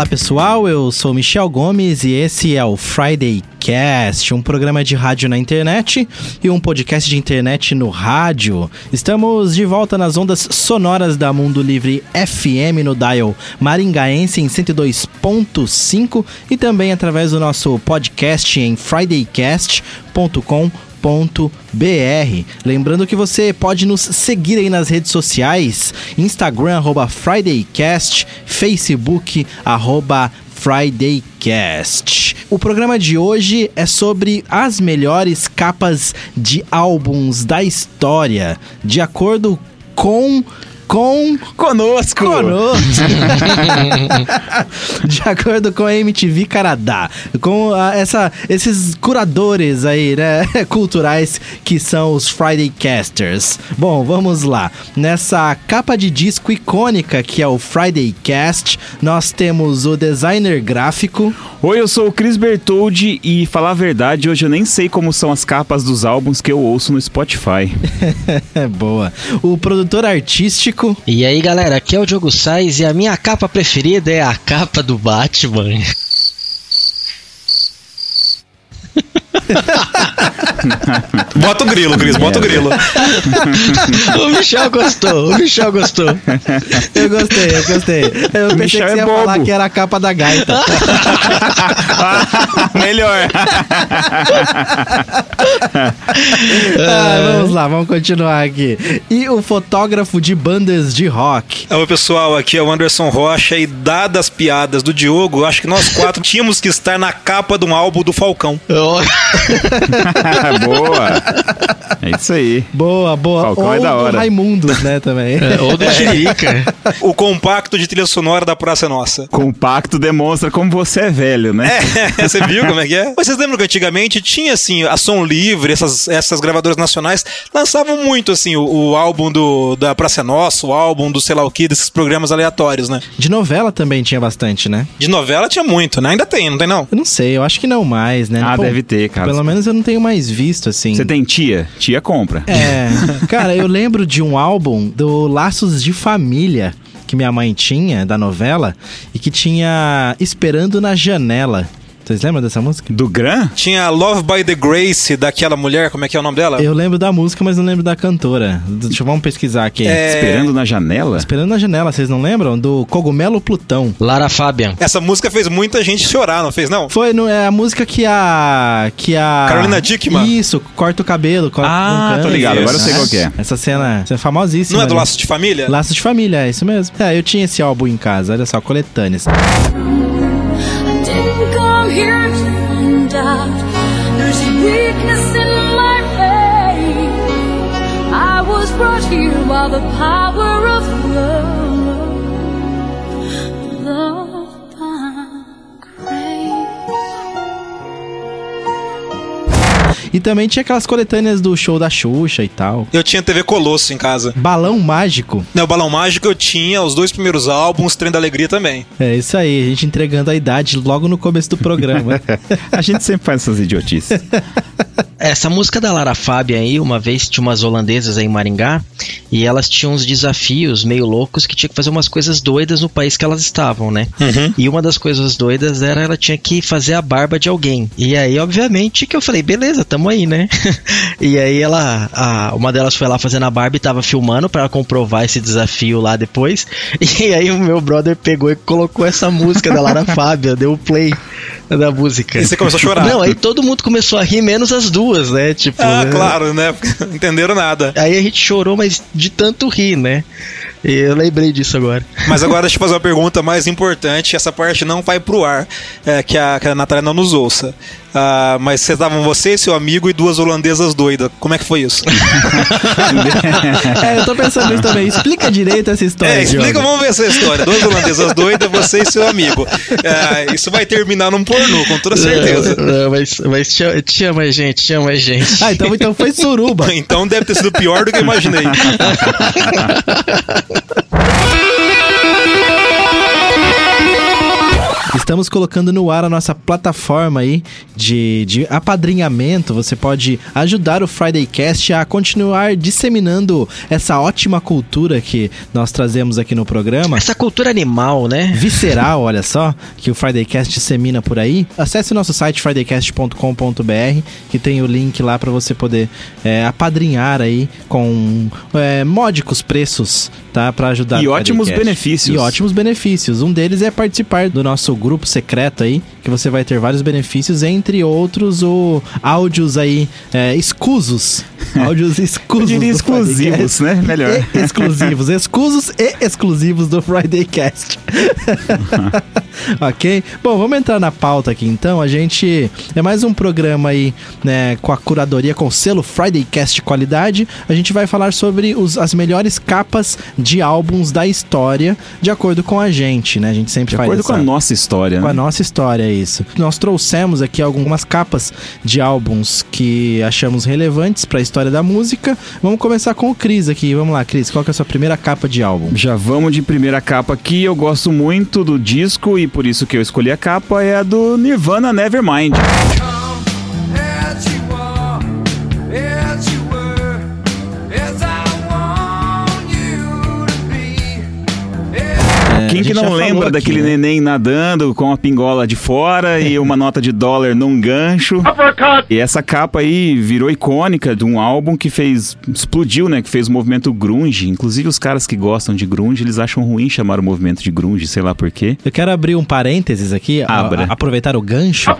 Olá pessoal, eu sou Michel Gomes e esse é o Friday Cast, um programa de rádio na internet e um podcast de internet no rádio. Estamos de volta nas ondas sonoras da Mundo Livre FM no dial maringaense em 102.5 e também através do nosso podcast em fridaycast.com br. Lembrando que você pode nos seguir aí nas redes sociais, Instagram, arroba FridayCast, Facebook, arroba FridayCast. O programa de hoje é sobre as melhores capas de álbuns da história, de acordo com com conosco. Conosco. de acordo com a MTV Canadá, com a, essa, esses curadores aí, né, culturais que são os Friday Casters. Bom, vamos lá. Nessa capa de disco icônica que é o Friday Cast, nós temos o designer gráfico. Oi, eu sou o Chris Bertoldi e falar a verdade, hoje eu nem sei como são as capas dos álbuns que eu ouço no Spotify. Boa. O produtor artístico e aí galera, aqui é o Diogo Sais e a minha capa preferida é a capa do Batman. Bota o grilo, Cris, bota o grilo. o Michel gostou, o Michel gostou. Eu gostei, eu gostei. Eu pensei Michel que você é ia bobo. falar que era a capa da gaita. Melhor. ah, vamos lá, vamos continuar aqui. E o fotógrafo de bandas de rock. Oi, pessoal, aqui é o Anderson Rocha e dadas as piadas do Diogo, acho que nós quatro tínhamos que estar na capa de um álbum do Falcão. boa. É isso aí. Boa, boa. Falcão ou é da hora. do Raimundos, né, também. É, ou do Chirica. o compacto de trilha sonora da Praça Nossa. Compacto demonstra como você é velho, né? É, você viu como é que é? Vocês lembram que antigamente tinha, assim, a Som Livre, essas, essas gravadoras nacionais lançavam muito, assim, o, o álbum do, da Praça Nossa, o álbum do sei lá o que, desses programas aleatórios, né? De novela também tinha bastante, né? De novela tinha muito, né? Ainda tem, não tem não? Eu não sei, eu acho que não mais, né? Ah, Pô, deve ter, cara. Pelo menos eu não tenho mais visto, assim. Você tem tia? Tia compra. É. cara, eu lembro de um álbum do Laços de Família que minha mãe tinha da novela e que tinha Esperando na Janela. Vocês lembram dessa música? Do Gran? Tinha Love by the Grace, daquela mulher, como é que é o nome dela? Eu lembro da música, mas não lembro da cantora. Deixa eu vamos pesquisar aqui. É... Esperando na janela? Esperando na janela, vocês não lembram? Do Cogumelo Plutão. Lara Fabian. Essa música fez muita gente chorar, não fez não? Foi, não, é a música que a que a Carolina Dickman. Isso, corta o cabelo, corta Ah, tô ligado, agora eu sei qual é. Essa cena, é famosíssima. Não é do Laço de Família? Laço de Família, é isso mesmo. É, eu tinha esse álbum em casa, olha só, coletâneas. Doubt. There's weakness in my faith. I was brought here by the power E também tinha aquelas coletâneas do show da Xuxa e tal. Eu tinha TV Colosso em casa. Balão Mágico. Não, Balão Mágico eu tinha os dois primeiros álbuns, Trem da Alegria também. É isso aí, a gente entregando a idade logo no começo do programa. a gente sempre faz essas idiotices. Essa música da Lara Fabian aí, uma vez tinha umas holandesas aí em Maringá e elas tinham uns desafios meio loucos que tinha que fazer umas coisas doidas no país que elas estavam, né? Uhum. E uma das coisas doidas era ela tinha que fazer a barba de alguém. E aí, obviamente, que eu falei, beleza, tamo aí, né? e aí ela, a, uma delas foi lá fazendo a barba e tava filmando para comprovar esse desafio lá depois. E aí o meu brother pegou e colocou essa música da Lara Fabian, deu o play da música. E você começou a chorar. Não, aí todo mundo começou a rir, menos as duas duas, né? Tipo, ah, né? claro, né? Entenderam nada. Aí a gente chorou, mas de tanto rir, né? E eu lembrei disso agora. Mas agora deixa eu fazer uma pergunta mais importante. Essa parte não vai pro ar, é, que, a, que a Natália não nos ouça. Ah, mas vocês estavam você, seu amigo e duas holandesas doidas. Como é que foi isso? é, eu tô pensando nisso também. Explica direito essa história. É, explica, Diogo. vamos ver essa história. Duas holandesas doidas, você e seu amigo. É, isso vai terminar num pornô, com toda certeza. Não, não, mas, mas tinha, tinha mais gente, tinha mais gente. Ah, então, então foi suruba. então deve ter sido pior do que eu imaginei. Estamos colocando no ar a nossa plataforma aí de, de apadrinhamento. Você pode ajudar o Friday Cast a continuar disseminando essa ótima cultura que nós trazemos aqui no programa. Essa cultura animal, né? Visceral, olha só, que o Friday Cast dissemina por aí. Acesse o nosso site fridaycast.com.br que tem o link lá para você poder é, apadrinhar aí com é, módicos preços, tá? Para ajudar E o ótimos benefícios. E ótimos benefícios. Um deles é participar do nosso grupo secreto aí, que você vai ter vários benefícios, entre outros o áudios aí é, escusos. Áudios Eu escusos. diria do exclusivos, né? Melhor. E exclusivos, escusos e exclusivos do Friday Cast. ok? Bom, vamos entrar na pauta aqui então. A gente é mais um programa aí, né, com a curadoria com o selo Friday Cast qualidade. A gente vai falar sobre os, as melhores capas de álbuns da história, de acordo com a gente, né? A gente sempre De faz acordo essa... com a nossa história, Com a né? nossa história, é isso. Nós trouxemos aqui algumas capas de álbuns que achamos relevantes para a história da música. Vamos começar com o Cris aqui. Vamos lá, Cris, qual que é a sua primeira capa de álbum? Já vamos de primeira capa aqui. Eu gosto muito do disco e por isso que eu escolhi a capa é a do Nirvana Nevermind. Quem que não lembra aqui, daquele né? neném nadando com a pingola de fora e uma nota de dólar num gancho? E essa capa aí virou icônica de um álbum que fez explodiu, né, que fez o movimento grunge. Inclusive os caras que gostam de grunge, eles acham ruim chamar o movimento de grunge, sei lá por quê. Eu quero abrir um parênteses aqui, a- Abra. a- aproveitar o gancho.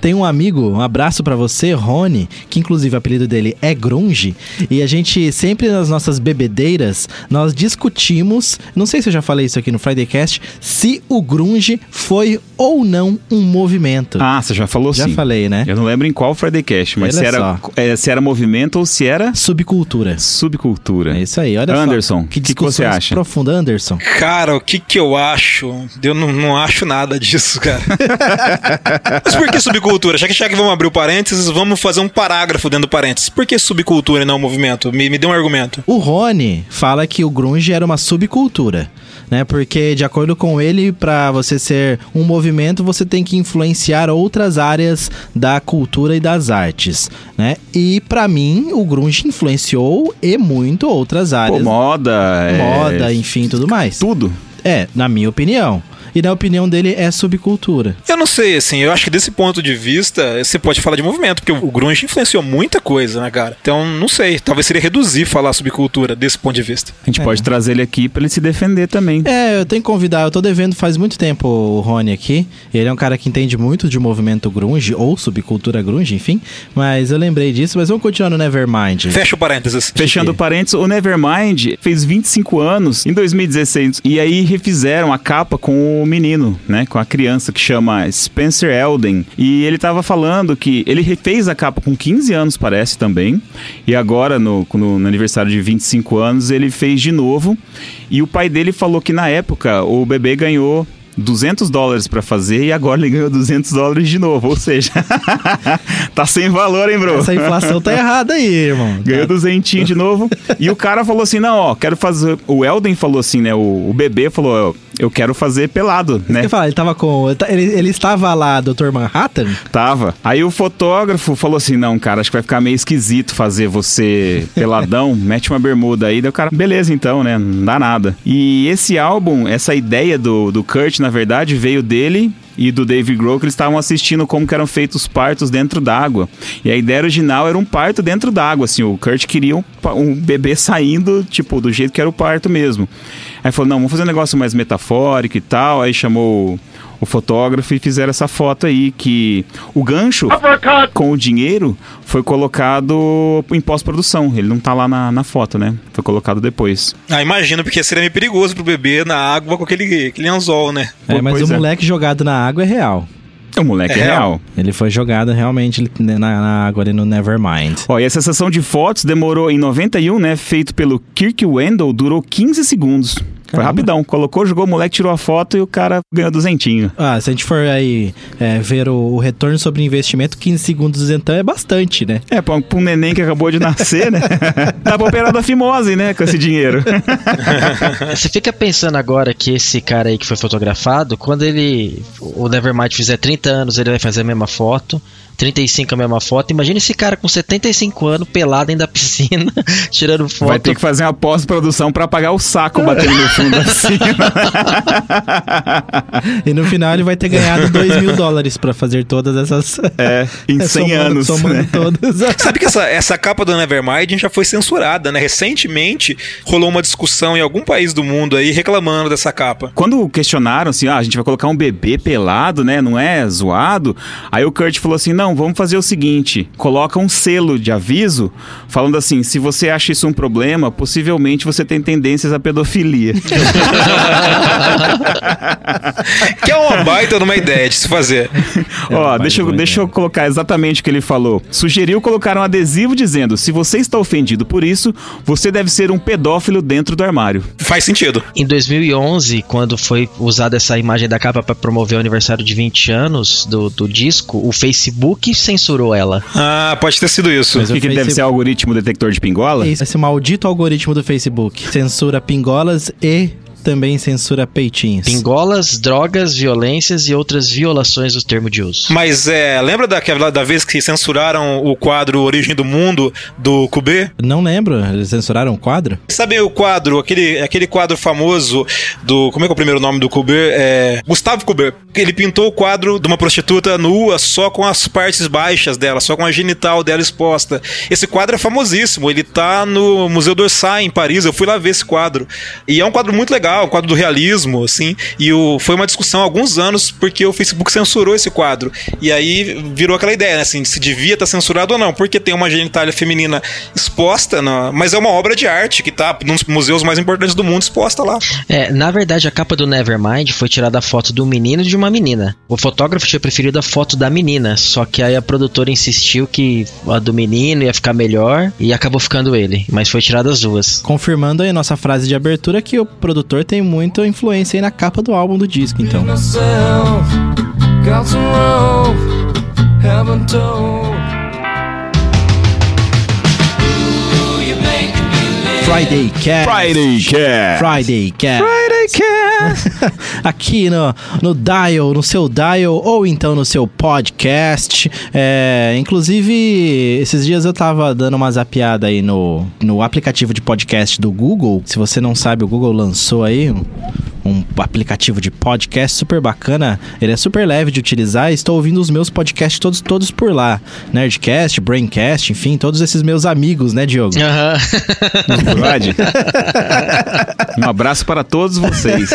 Tem um amigo, um abraço pra você, Rony, que inclusive o apelido dele é Grunge, e a gente sempre nas nossas bebedeiras, nós discutimos, não sei se eu já falei isso aqui no Friday Cast, se o grunge foi ou não um movimento. Ah, você já falou já sim. falei, né? Eu não lembro em qual Friday Cast, mas Olha se era, só. é, se era movimento ou se era Subcultura. subcultura. É isso aí, olha só. Anderson, o que, que você acha? Profunda, Anderson. Cara, o que que eu acho? Eu não, não acho nada disso, cara. Mas por que subcultura? Já que, já que vamos abrir o parênteses, vamos fazer um parágrafo dentro do parênteses. Por que subcultura e não movimento? Me, me dê um argumento. O Rony fala que o grunge era uma subcultura, né? Porque de acordo com ele, para você ser um movimento, você tem que influenciar outras áreas da cultura e das artes, né? E pra mim, o grunge influenciou e muito outras Pô, áreas, moda, é, moda, enfim, tudo mais. tudo. É, na minha opinião. E na opinião dele é subcultura. Eu não sei, assim, eu acho que desse ponto de vista, você pode falar de movimento, porque o grunge influenciou muita coisa, né, cara? Então, não sei, talvez seria reduzir falar subcultura desse ponto de vista. A gente pode trazer ele aqui pra ele se defender também. É, eu tenho que convidar, eu tô devendo faz muito tempo o Rony aqui. Ele é um cara que entende muito de movimento grunge, ou subcultura grunge, enfim. Mas eu lembrei disso, mas vamos continuar no Nevermind. Fecha o parênteses. Fechando que- parênteses, o Nevermind fez 25 anos em 2016 e aí refizeram a capa com o menino, né, com a criança que chama Spencer Elden e ele tava falando que ele refez a capa com 15 anos, parece também, e agora no, no, no aniversário de 25 anos ele fez de novo e o pai dele falou que na época o bebê ganhou 200 dólares pra fazer e agora ele ganhou 200 dólares de novo, ou seja, tá sem valor, hein, bro? Essa inflação tá errada aí, irmão. Ganhou duzentinho de novo. E o cara falou assim: não, ó, quero fazer. O Elden falou assim, né? O, o bebê falou: eu, quero fazer pelado, né? Falar, ele tava com. Ele, ele estava lá, Dr. Manhattan? Tava. Aí o fotógrafo falou assim: não, cara, acho que vai ficar meio esquisito fazer você peladão, mete uma bermuda aí. Daí o cara, beleza então, né? Não dá nada. E esse álbum, essa ideia do, do Kurt, na verdade, veio dele e do Dave Grohl, que eles estavam assistindo como que eram feitos partos dentro d'água. E a ideia original era um parto dentro d'água, assim, o Kurt queria um, um bebê saindo, tipo, do jeito que era o parto mesmo. Aí falou, não, vamos fazer um negócio mais metafórico e tal, aí chamou o fotógrafo e fizeram essa foto aí que o gancho com o dinheiro foi colocado em pós-produção. Ele não tá lá na, na foto, né? Foi colocado depois. Ah, imagino, porque seria meio perigoso pro bebê na água com aquele, aquele anzol, né? É, mas pois o é. moleque jogado na água é real. O moleque é, É real. real. Ele foi jogado realmente na, na água ali no Nevermind. Ó, e essa sessão de fotos demorou em 91, né? Feito pelo Kirk Wendell, durou 15 segundos. Foi rapidão. Colocou, jogou o moleque, tirou a foto e o cara ganhou duzentinho. Ah, se a gente for aí é, ver o, o retorno sobre investimento, 15 segundos então é bastante, né? É, pra um, pra um neném que acabou de nascer, né? Dá pra operar da fimose, né? Com esse dinheiro. Você fica pensando agora que esse cara aí que foi fotografado, quando ele. O Nevermind fizer 30 anos, ele vai fazer a mesma foto. 35 a mesma foto. Imagina esse cara com 75 anos, pelado dentro da piscina, tirando foto. Vai ter que fazer uma pós-produção pra apagar o saco batendo no fundo assim. E no final ele vai ter ganhado 2 mil dólares pra fazer todas essas. É, em 100 somando, anos. Somando né? todas. Sabe que essa, essa capa do Nevermind já foi censurada, né? Recentemente rolou uma discussão em algum país do mundo aí reclamando dessa capa. Quando questionaram assim, ah, a gente vai colocar um bebê pelado, né? Não é zoado? Aí o Kurt falou assim: não, vamos fazer o seguinte: coloca um selo de aviso falando assim: se você acha isso um problema, possivelmente você tem tendências à pedofilia. Que é uma baita numa ideia de se fazer. Ó, mas deixa, eu, deixa eu colocar exatamente o que ele falou. Sugeriu colocar um adesivo dizendo: se você está ofendido por isso, você deve ser um pedófilo dentro do armário. Faz sentido. Em 2011, quando foi usada essa imagem da capa para promover o aniversário de 20 anos do, do disco, o Facebook censurou ela. Ah, pode ter sido isso. Mas O que, que o deve Facebook- ser algoritmo detector de pingola? Esse, esse maldito algoritmo do Facebook censura pingolas e também censura peitinhos. Pingolas, drogas, violências e outras violações do termo de uso. Mas é, lembra daquela da vez que censuraram o quadro Origem do Mundo do Kubê? Não lembro, eles censuraram o quadro? Sabe o quadro, aquele, aquele quadro famoso do. Como é que é o primeiro nome do Kubert? É. Gustavo Kubert. Ele pintou o quadro de uma prostituta nua só com as partes baixas dela, só com a genital dela exposta. Esse quadro é famosíssimo. Ele tá no Museu d'Orsay, em Paris. Eu fui lá ver esse quadro. E é um quadro muito legal, um quadro do realismo, assim. E o, foi uma discussão há alguns anos porque o Facebook censurou esse quadro. E aí virou aquela ideia, né? Assim, se devia estar censurado ou não. Porque tem uma genitália feminina exposta, na, mas é uma obra de arte que tá nos museus mais importantes do mundo exposta lá. É, na verdade, a capa do Nevermind foi tirada a foto do menino e de uma menina. O fotógrafo tinha preferido a foto da menina, só que aí a produtora insistiu que a do menino ia ficar melhor e acabou ficando ele, mas foi tirada as duas. Confirmando aí nossa frase de abertura que o produtor tem muita influência aí na capa do álbum do disco, então. Friday Cast. Friday Cat! Friday Cast. Friday Cat! Aqui no, no Dial, no seu Dial, ou então no seu podcast. É, inclusive, esses dias eu tava dando uma zapiada aí no, no aplicativo de podcast do Google. Se você não sabe, o Google lançou aí um, aplicativo de podcast super bacana. Ele é super leve de utilizar. Estou ouvindo os meus podcasts todos, todos por lá. Nerdcast, Braincast, enfim, todos esses meus amigos, né, Diogo? Aham. Pode? Um abraço para todos vocês.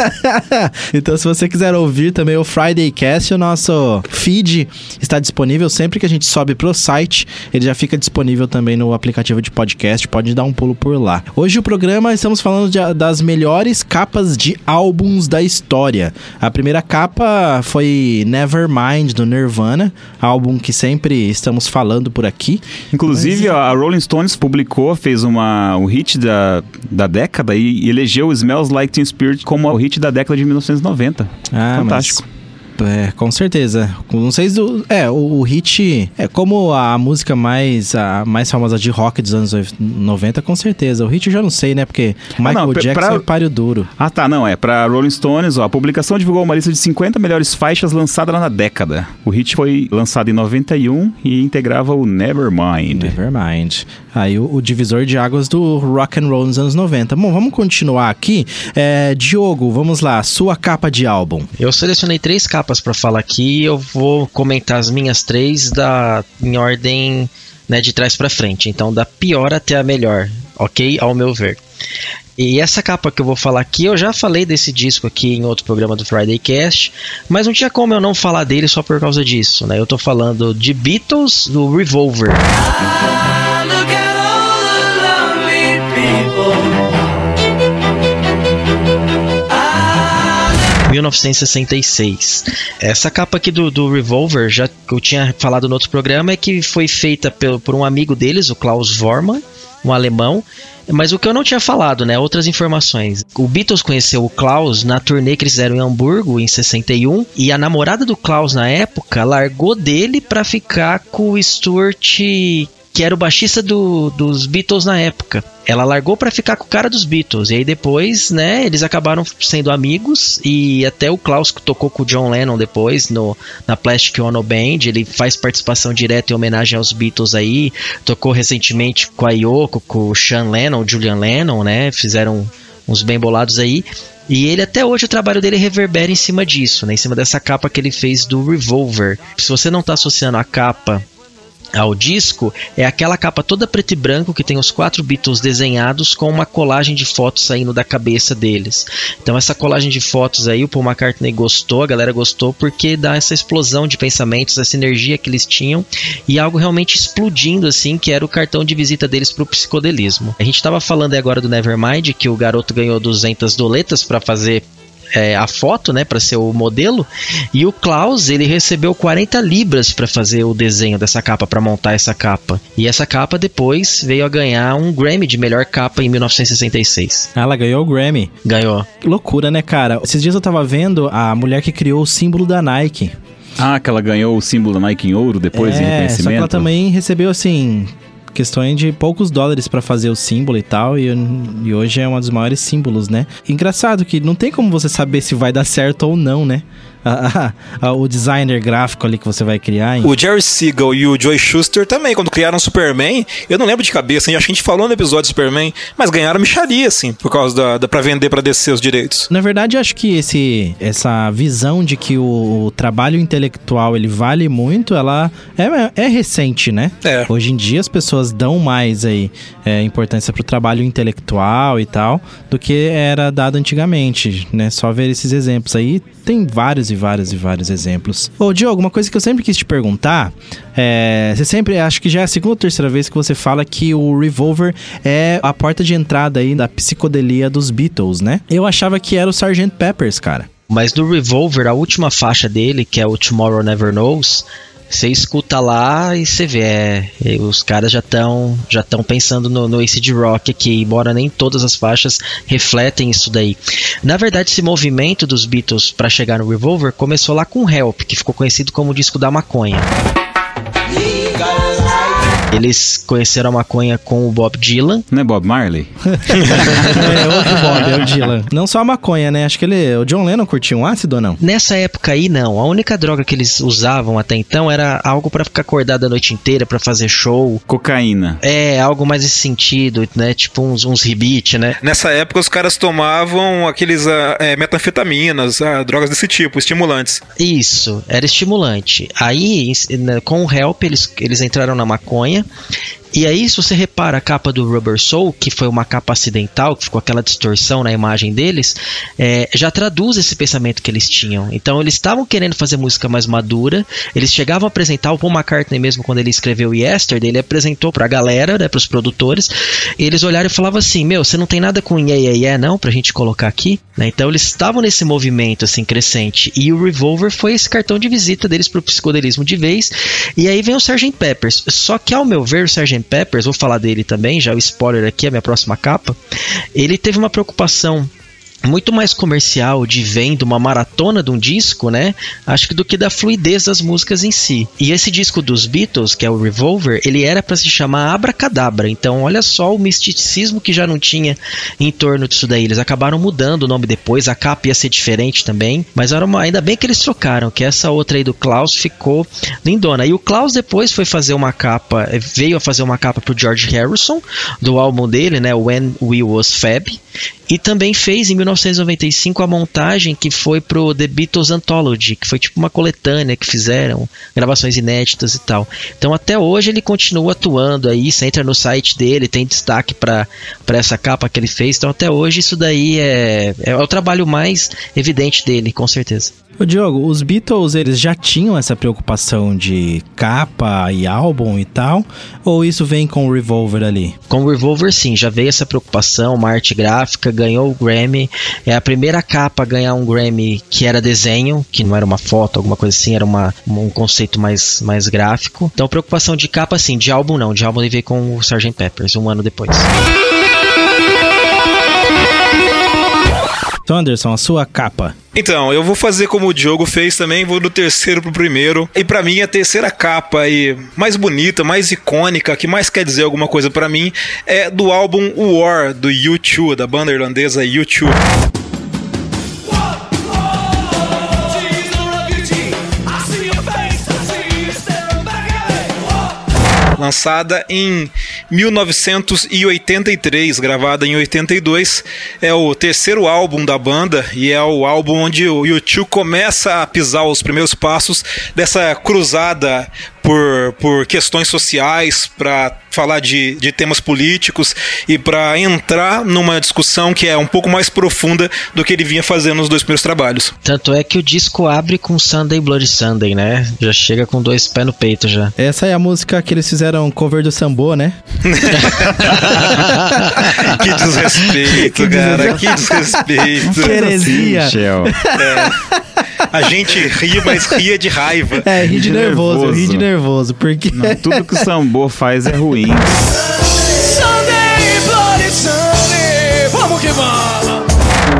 então, se você quiser ouvir também o Friday Cast, o nosso feed está disponível sempre que a gente sobe pro site. Ele já fica disponível também no aplicativo de podcast. Pode dar um pulo por lá. Hoje o programa estamos falando de- das melhores capas de álbuns da história. A primeira capa foi Nevermind do Nirvana, álbum que sempre estamos falando por aqui. Inclusive, a Rolling Stones publicou, fez uma, um hit da, da década e elegeu o Smells Like Teen Spirit como o hit da década de 1990. Ah, Fantástico. mas- É, com certeza. Não sei se. o- É, o, o hit. É como a música mais, a mais famosa de rock dos anos 90, com certeza. O hit eu já não sei, né? Porque Michael não, pe- Jackson pra- é páreo duro. Ah, tá, não, é pra Rolling Stones, ó, a publicação divulgou uma lista de 50 melhores faixas lançadas na década. O hit foi lançado em 91 e integrava o Nevermind. Nevermind. Aí o, o divisor de águas do rock and roll nos anos 90. Bom, vamos continuar aqui. É, Diogo, vamos lá. Sua capa de álbum. Eu selecionei três capas pra falar aqui eu vou comentar as minhas três da, em ordem né, de trás pra frente. Então, da pior até a melhor, ok? Ao meu ver. E essa capa que eu vou falar aqui, eu já falei desse disco aqui em outro programa do Friday Cast, mas não tinha como eu não falar dele só por causa disso, né? Eu tô falando de Beatles, do Revolver. Look 1966. Essa capa aqui do, do Revolver, já que eu tinha falado no outro programa, é que foi feita pelo, por um amigo deles, o Klaus Vormann, um alemão. Mas o que eu não tinha falado, né? Outras informações. O Beatles conheceu o Klaus na turnê que eles fizeram em Hamburgo em 61 e a namorada do Klaus na época largou dele pra ficar com o Stuart que era o baixista do- dos Beatles na época. Ela largou pra ficar com o cara dos Beatles. E aí depois, né, eles acabaram sendo amigos. E até o Klaus tocou com o John Lennon depois no, na Plastic Ono Band. Ele faz participação direta em homenagem aos Beatles aí. Tocou recentemente com a Yoko, com o Sean Lennon, Julian Lennon, né? Fizeram uns bem bolados aí. E ele até hoje o trabalho dele reverbera em cima disso, né? Em cima dessa capa que ele fez do Revolver. Se você não tá associando a capa ao disco é aquela capa toda preto e branco que tem os quatro Beatles desenhados com uma colagem de fotos saindo da cabeça deles. Então essa colagem de fotos aí o Paul McCartney gostou, a galera gostou porque dá essa explosão de pensamentos, essa energia que eles tinham e algo realmente explodindo assim, que era o cartão de visita deles pro psicodelismo. A gente tava falando agora do Nevermind que o garoto ganhou 200 doletas para fazer é, a foto, né, para ser o modelo. E o Klaus, ele recebeu 40 libras para fazer o desenho dessa capa, para montar essa capa. E essa capa depois veio a ganhar um Grammy de melhor capa em 1966. Ela ganhou o Grammy. Ganhou. Que loucura, né, cara? Esses dias eu tava vendo a mulher que criou o símbolo da Nike. Ah, que ela ganhou o símbolo da Nike em ouro depois em é, reconhecimento. só que ela também recebeu, assim, questões de poucos dólares pra fazer o símbolo e tal, e, e hoje é um dos maiores símbolos, né? Engraçado que não tem como você saber se vai dar certo ou não, né? A- a- o designer gráfico ali que você vai criar. hein? O Jerry Siegel e o Joy Schuster também, quando criaram Superman, eu não lembro de cabeça, hein? acho que a gente falou no episódio Superman, mas ganharam micharia, assim, por causa da, da pra vender pra descer os direitos. Na verdade, eu acho que esse, essa visão de que o, o trabalho intelectual ele vale muito, ela é, é recente, né? É. Hoje em dia as pessoas dão mais aí é, importância pro trabalho intelectual e tal do que era dado antigamente, né? Só ver esses exemplos aí tem vários e vários e vários exemplos. Ô, Diogo, uma coisa que eu sempre quis te perguntar, é, você sempre, acho que já é a segunda ou terceira vez que você fala que o Revolver é a porta de entrada aí da psicodelia dos Beatles, né? Eu achava que era o Sgt. Peppers, cara. Mas do Revolver, a última faixa dele, que é o Tomorrow Never Knows, você escuta lá e você vê, é, os caras já estão já estão pensando no, no acid rock aqui, embora nem todas as faixas refletem isso daí. Na verdade, esse movimento dos Beatles para chegar no Revolver começou lá com Help, que ficou conhecido como o disco da maconha. Eles conheceram a maconha com o Bob Dylan. Não é Bob Marley? É outro Bob, é o Dylan. Não só a maconha, né? Acho que ele, o John Lennon curtiu um ácido ou não? Nessa época aí, não. A única droga que eles usavam até então era algo pra ficar acordado a noite inteira, pra fazer show. Cocaína. É, algo mais nesse sentido, né? Tipo uns, uns rebite, né? Nessa época, os caras tomavam aqueles ah, é, metanfetaminas, ah, drogas desse tipo, estimulantes. Isso, era estimulante. Aí, né, com o Help, eles, eles entraram na maconha minha. E aí, se você repara a capa do Rubber Soul, que foi uma capa acidental, que ficou aquela distorção na imagem deles, é, já traduz esse pensamento que eles tinham. Então, eles estavam querendo fazer música mais madura, eles chegavam a apresentar, o Paul McCartney mesmo, quando ele escreveu Yesterday, ele apresentou pra galera, né, pros produtores, e eles olharam e falavam assim, meu, você não tem nada com yeah, yeah, yeah, não, pra gente colocar aqui? Né? Então, eles estavam nesse movimento, assim, crescente, e o Revolver foi esse cartão de visita deles pro psicodelismo de vez, e aí vem o Sgt. Peppers. Só que, ao meu ver, o Sgt. Peppers, vou falar dele também, já o spoiler aqui, a minha próxima capa, ele teve uma preocupação muito mais comercial de venda, uma maratona de um disco, né? Acho que do que da fluidez das músicas em si. E esse disco dos Beatles, que é o Revolver, ele era para se chamar Abracadabra. Então, olha só o misticismo que já não tinha em torno disso daí. Eles acabaram mudando o nome depois, a capa ia ser diferente também, mas era uma, ainda bem que eles trocaram, que essa outra aí do Klaus ficou lindona. E o Klaus depois foi fazer uma capa, veio a fazer uma capa pro George Harrison, do álbum dele, né? When We Was Fab. E também fez em 1995 a montagem que foi pro The Beatles Anthology, que foi tipo uma coletânea que fizeram, gravações inéditas e tal. Então até hoje ele continua atuando aí, você entra no site dele, tem destaque para essa capa que ele fez. Então até hoje isso daí é, é o trabalho mais evidente dele, com certeza. Ô, Diogo, os Beatles, eles já tinham essa preocupação de capa e álbum e tal? Ou isso vem com o Revolver ali? Com o Revolver, sim, já veio essa preocupação, uma arte gráfica, ganhou o Grammy. É a primeira capa a ganhar um Grammy que era desenho, que não era uma foto, alguma coisa assim, era uma, um conceito mais, mais gráfico. Então, preocupação de capa, sim, de álbum não. De álbum ele veio com o Sgt. Peppers, um ano depois. Então, Anderson, a sua capa. Então, eu vou fazer como o Diogo fez também, vou do terceiro pro primeiro. E pra mim, a terceira capa aí, mais bonita, mais icônica, que mais quer dizer alguma coisa pra mim, é do álbum War, do U2, da banda irlandesa U2. Lançada em 1983, gravada em 82. É o terceiro álbum da banda e é o álbum onde o U2 começa a pisar os primeiros passos dessa cruzada por, por questões sociais, para falar de, de temas políticos e para entrar numa discussão que é um pouco mais profunda do que ele vinha fazendo nos dois primeiros trabalhos. Tanto é que o disco abre com Sunday Bloody Sunday, né? Já chega com dois pés no peito já. Essa é a música que eles fizeram cover do Sambô, né? que desrespeito, cara, que desrespeito. Que heresia. Michel. A gente ria, mas ria de raiva. É, ri de De nervoso, nervoso. ri de nervoso, porque... Não, tudo que o Sambô faz é ruim.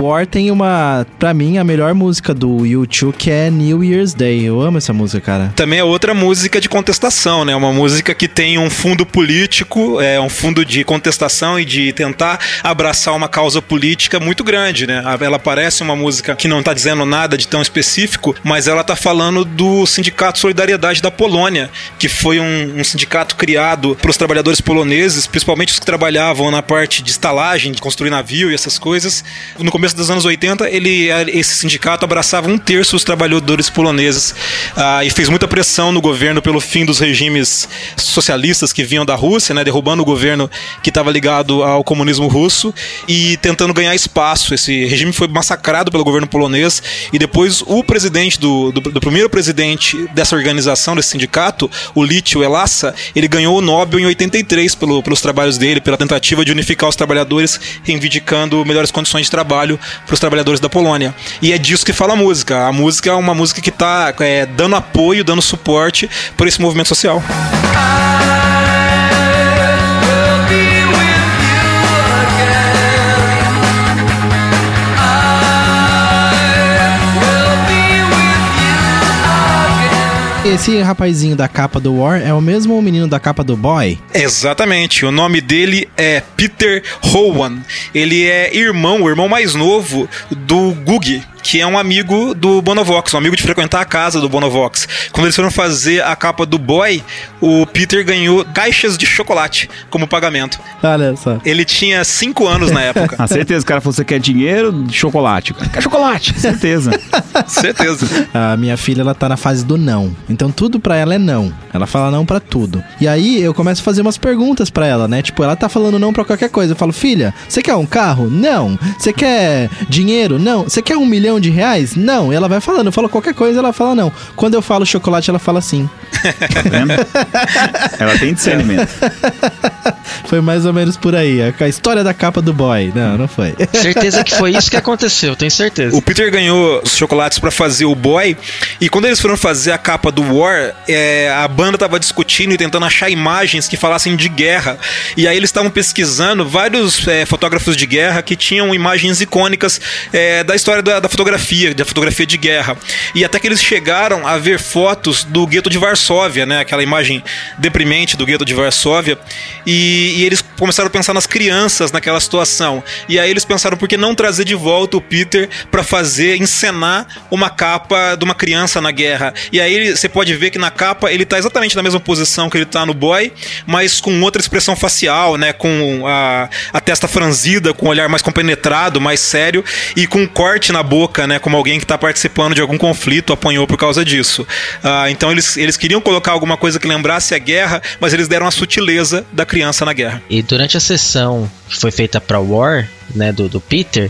War tem uma, pra mim, a melhor música do U2, que é New Year's Day. Eu amo essa música, cara. Também é outra música de contestação, né? Uma música que tem um fundo político, é um fundo de contestação e de tentar abraçar uma causa política muito grande, né? Ela parece uma música que não tá dizendo nada de tão específico, mas ela tá falando do Sindicato Solidariedade da Polônia, que foi um, um sindicato criado para os trabalhadores poloneses, principalmente os que trabalhavam na parte de estalagem, de construir navio e essas coisas. No começo dos anos 80, ele, esse sindicato abraçava um terço dos trabalhadores poloneses ah, e fez muita pressão no governo pelo fim dos regimes socialistas que vinham da Rússia, né, derrubando o governo que estava ligado ao comunismo russo e tentando ganhar espaço. Esse regime foi massacrado pelo governo polonês e depois o presidente do, do, do primeiro presidente dessa organização, desse sindicato, o Lítio Elassa, ele ganhou o Nobel em 83 pelo, pelos trabalhos dele, pela tentativa de unificar os trabalhadores, reivindicando melhores condições de trabalho para os trabalhadores da Polônia. E é disso que fala a música. A música é uma música que está dando apoio, dando suporte para esse movimento social. Esse rapazinho da capa do War é o mesmo menino da capa do Boy? Exatamente. O nome dele é Peter Howan. Ele é irmão, o irmão mais novo do Gug, que é um amigo do Bonovox, um amigo de frequentar a casa do Bonovox. Quando eles foram fazer a capa do Boy, o Peter ganhou caixas de chocolate como pagamento. Olha só. Ele tinha 5 anos na época. Ah, certeza, o cara falou, você quer dinheiro? Chocolate. Quer chocolate? Certeza. Certeza. A minha filha, ela tá na fase do não. Então tudo pra ela é não. Ela fala não pra tudo. E aí eu começo a fazer umas perguntas pra ela, né? Tipo, ela tá falando não pra qualquer coisa. Eu falo, filha, você quer um carro? Não. Você quer dinheiro? Não. Você quer um milhão de reais? Não. E ela vai falando. Eu falo qualquer coisa, ela fala não. Quando eu falo chocolate, ela fala sim. Tá vendo? Ela tem discernimento. Foi mais ou menos por aí. A a história da capa do boy. Não, não foi. Certeza que foi isso que aconteceu, tenho certeza. O Peter ganhou os chocolates pra fazer o Boy e quando eles foram fazer a capa do War, é, a banda tava discutindo e tentando achar imagens que falassem de guerra. E aí eles estavam pesquisando vários é, fotógrafos de guerra que tinham imagens icônicas é, da história da, da fotografia, da fotografia de guerra. E até que eles chegaram a ver fotos do gueto de Varsóvia, né? Aquela imagem deprimente do gueto de Varsóvia. E, e eles começaram a pensar nas crianças naquela situação. E aí eles pensaram por que não trazer de volta o Peter para fazer, encenar uma capa de uma criança na guerra. E aí você pode ver que na capa ele tá exatamente na mesma posição que ele tá no Boy, mas com outra expressão facial, né? Com a, a testa franzida, com o olhar mais compenetrado, mais sério e com um corte na boca, né? Como alguém que tá participando de algum conflito apanhou por causa disso. Ah, então eles, eles queriam colocar alguma coisa que lembrasse a guerra, mas eles deram a sutileza da criança na guerra. E durante a sessão que foi feita pra War, né, do, do Peter,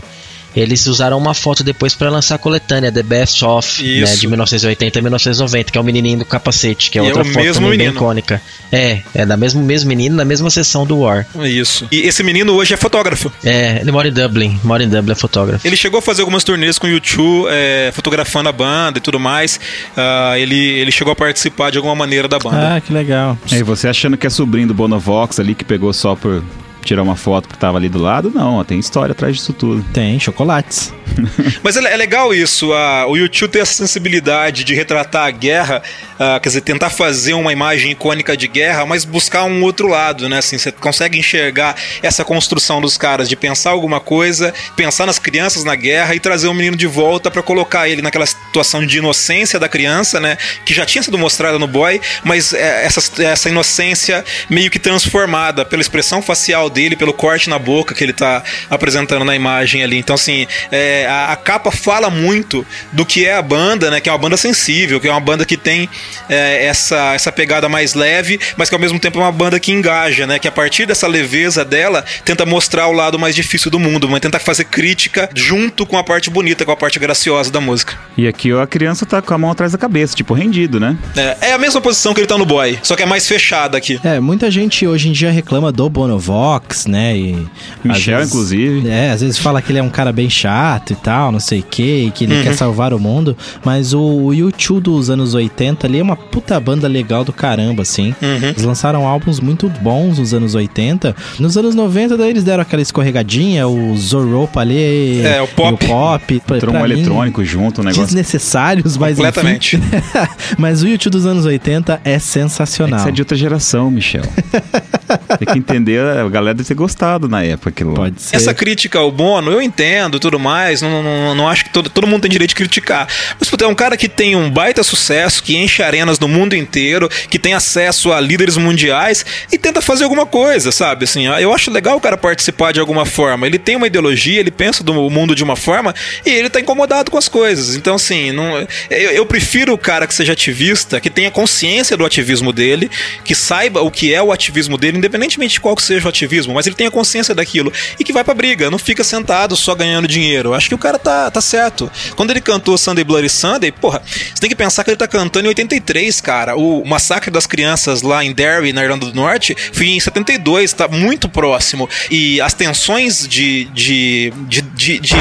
eles usaram uma foto depois pra lançar a coletânea The Best Of, né, de 1980 e 1990, que é o menininho do capacete, que é E é outra o foto mesmo também bem icônica. É, é da mesmo mesmo menino, na mesma sessão do War. Isso. E esse menino hoje é fotógrafo. É, ele mora em Dublin, mora em Dublin, é fotógrafo. Ele chegou a fazer algumas turnês com o YouTube, é, fotografando a banda e tudo mais. Ah, ele, ele chegou a participar de alguma maneira da banda. Ah, que legal. E você achando que é sobrinho do Bonovox ali que pegou só por tirar uma foto que tava ali do lado? Não, ó, tem história atrás disso tudo. Tem chocolates. Mas é, é legal isso, a- o YouTube tem essa sensibilidade de retratar a guerra, ah, quer dizer, tentar fazer uma imagem icônica de guerra, mas buscar um outro lado, né? Assim, você consegue enxergar essa construção dos caras de pensar alguma coisa, pensar nas crianças na guerra e trazer o menino de volta pra colocar ele naquela situação de inocência da criança, né? Que já tinha sido mostrada no boy, mas é, essa, essa inocência meio que transformada pela expressão facial dele, pelo corte na boca que ele tá apresentando na imagem ali. Então, assim, é, a, a capa fala muito do que é a banda, né? Que é uma banda sensível, que é uma banda que tem é, essa, essa pegada mais leve, mas que ao mesmo tempo é uma banda que engaja, né? Que a partir dessa leveza dela tenta mostrar o lado mais difícil do mundo, mas tenta fazer crítica junto com a parte bonita, com a parte graciosa da música. E aqui ó, a criança tá com a mão atrás da cabeça, tipo rendido, né? É, é a mesma posição que ele tá no boy, só que é mais fechada aqui. É, muita gente hoje em dia reclama do Bonovox, né? E Michel, vezes- inclusive. É, às vezes fala que ele é um cara bem chato e tal, não sei o que, e que Uhum. ele quer salvar o mundo. Mas o, o YouTube dos anos 80 ali é uma puta banda legal do caramba, assim. Uhum. Eles lançaram álbuns muito bons nos anos 80. Nos anos 90, daí eles deram aquela escorregadinha, o Zorropa ali. É, o pop. o pop. Pra, mim, eletrônico junto, um negócio. Desnecessários, mas enfim. Completamente. mas o YouTube dos anos 80 é sensacional. Isso é de outra geração, Michel. Tem que entender, a galera deve ter gostado na época aquilo. Pode ser. Essa crítica ao Bono, eu entendo e tudo mais, não, não, não acho que todo, todo mundo tem direito de criticar. Mas, puta, é um cara que tem um baita sucesso, que enche arenas no mundo inteiro, que tem acesso a líderes mundiais e tenta fazer alguma coisa, sabe? Assim, eu acho legal o cara participar de alguma forma. Ele tem uma ideologia, ele pensa do mundo de uma forma e ele tá incomodado com as coisas. Então, assim, não, eu, eu prefiro o cara que seja ativista, que tenha consciência do ativismo dele, que saiba o que é o ativismo dele, independentemente de qual que seja o ativismo, mas ele tenha consciência daquilo e que vai pra briga, não fica sentado só ganhando dinheiro. Acho que o cara tá, tá certo. Quando ele cantou Sunday Bloody Sunday, porra, você tem que pensar que ele tá cantando em 83, cara. O massacre das crianças lá em Derry, na Irlanda do Norte, foi em 72, tá muito próximo. E as tensões de. de. de. de, de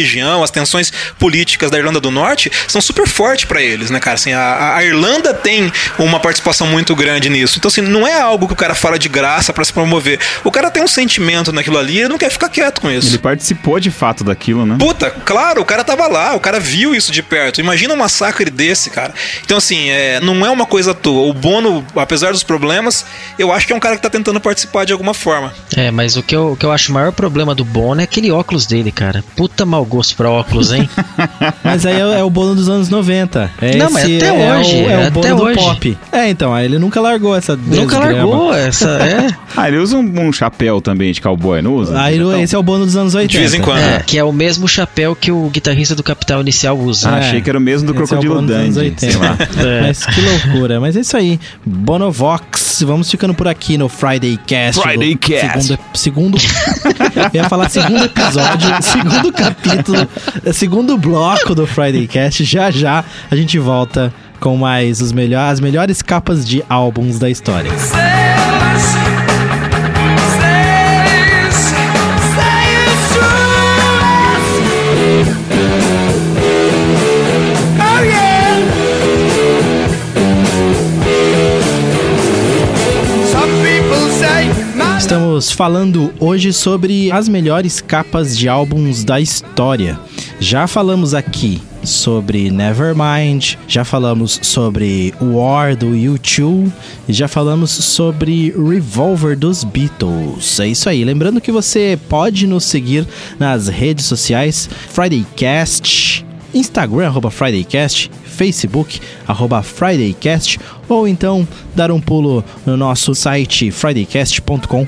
religião, as tensões políticas da Irlanda do Norte são super fortes pra eles, né, cara? Assim, a, a Irlanda tem uma participação muito grande nisso. Então, assim, não é algo que o cara fala de graça pra se promover. O cara tem um sentimento naquilo ali e ele não quer ficar quieto com isso. Ele participou de fato daquilo, né? Puta, claro, o cara tava lá, o cara viu isso de perto. Imagina um massacre desse, cara. Então, assim, é, não é uma coisa à toa. O Bono, apesar dos problemas, eu acho que é um cara que tá tentando participar de alguma forma. É, mas o que eu, o que eu acho o maior problema do Bono é aquele óculos dele, cara. Puta mau gosto pra óculos, hein? Mas aí é, é o Bono dos anos 90. É Não, mas esse- até é hoje, O, é o até Bono do hoje. pop. É, então, aí ele nunca largou essa Nunca desgrama. largou essa, é. Ah, ele usa um, um chapéu também de cowboy, não usa? Aí Então, esse é o Bono dos anos 80. De vez em quando. É, que é o mesmo chapéu que o guitarrista do Capital Inicial usa. Ah, É. achei que era o mesmo do Esse é Crocodilo anos Dandy, 80. sei lá. É. Mas que loucura. Mas é isso aí. Bonovox. Vamos ficando por aqui no Friday Cast. Friday do Cast. Segundo, segundo eu ia falar segundo episódio, segundo capítulo, segundo bloco do Friday Cast. Já já a gente volta com mais os melhor, as melhores capas de álbuns da história. Estamos falando hoje sobre as melhores capas de álbuns da história. Já falamos aqui sobre Nevermind, já falamos sobre War do U2 e já falamos sobre Revolver dos Beatles. É isso aí. Lembrando que você pode nos seguir nas redes sociais Fridaycast, Instagram, arroba FridayCast, Facebook, arroba FridayCast, ou então dar um pulo no nosso site fridaycast.com.br.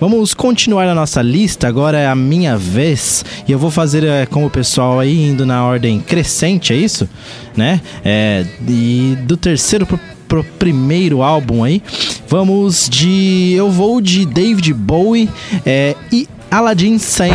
Vamos continuar na nossa lista, agora é a minha vez e eu vou fazer é, como o pessoal aí, indo na ordem crescente, é isso? Né? É, e do terceiro pro, pro primeiro álbum aí, Vamos de. Eu vou de David Bowie é, e Aladdin Sane.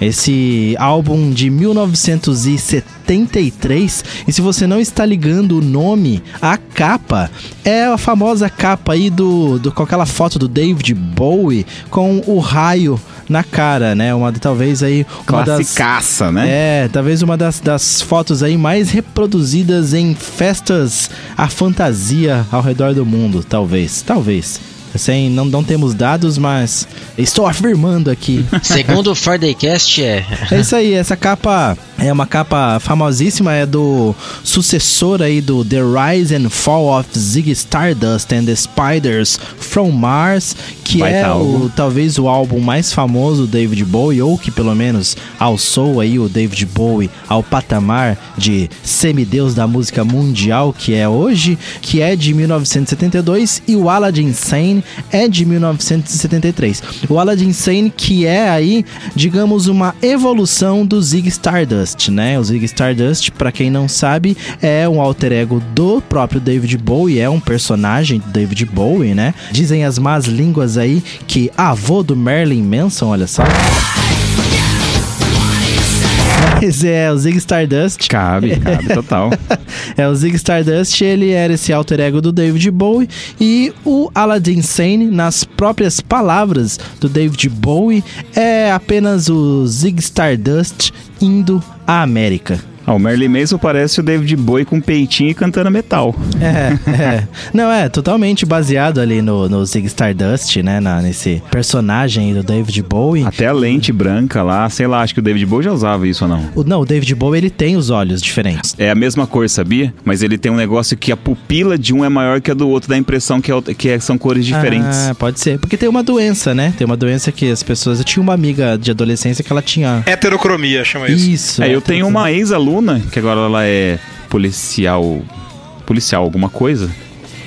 esse álbum de 1973, e se você não está ligando o nome, a capa é a famosa capa aí do, do com aquela foto do David Bowie com o raio na cara, né? Uma talvez aí uma das Classicaça, né? é, talvez uma das, das fotos aí mais reproduzidas em festas à fantasia ao redor do mundo, talvez, talvez. Sem, não, não temos dados, mas estou afirmando aqui. Segundo o Fridaycast, é. É isso aí, essa capa é uma capa famosíssima, é do sucessor aí do The Rise and Fall of Ziggy Stardust and the Spiders from Mars, que Baita é o, talvez o álbum mais famoso do David Bowie, ou que pelo menos alçou aí o David Bowie ao patamar de semideus da música mundial que é hoje, que é de 1972, e o Aladdin Sane é de 1973. O Aladdin Sane que é aí, digamos, uma evolução do Ziggy Stardust, né? O Ziggy Stardust, pra quem não sabe, é um alter ego do próprio David Bowie, é um personagem do David Bowie, né? Dizem as más línguas aí que avô do Marilyn Manson, olha só. Mas é, o Ziggy Stardust Cabe, cabe, total. é, o Zig Stardust, ele era esse alter ego do David Bowie e o Aladdin Sane, nas próprias palavras do David Bowie, é apenas o Zig Stardust indo à América. Ah, o Merlin Mason parece o David Bowie com peitinho e cantando metal. É, é. Não, é totalmente baseado ali no, no Zig Stardust, né? na- nesse personagem do David Bowie. Até a lente branca lá, sei lá, acho que o David Bowie já usava isso ou não. O, não, o David Bowie ele tem os olhos diferentes. É a mesma cor, sabia? Mas ele tem um negócio que a pupila de um é maior que a do outro, dá a impressão que, é, que é- são cores diferentes. Ah, pode ser. Porque tem uma doença, né? Tem uma doença que as pessoas. Eu tinha uma amiga de adolescência que ela tinha. Heterocromia, chama isso. Isso. É, eu tenho uma ex-aluna, que agora ela é policial. Policial, alguma coisa.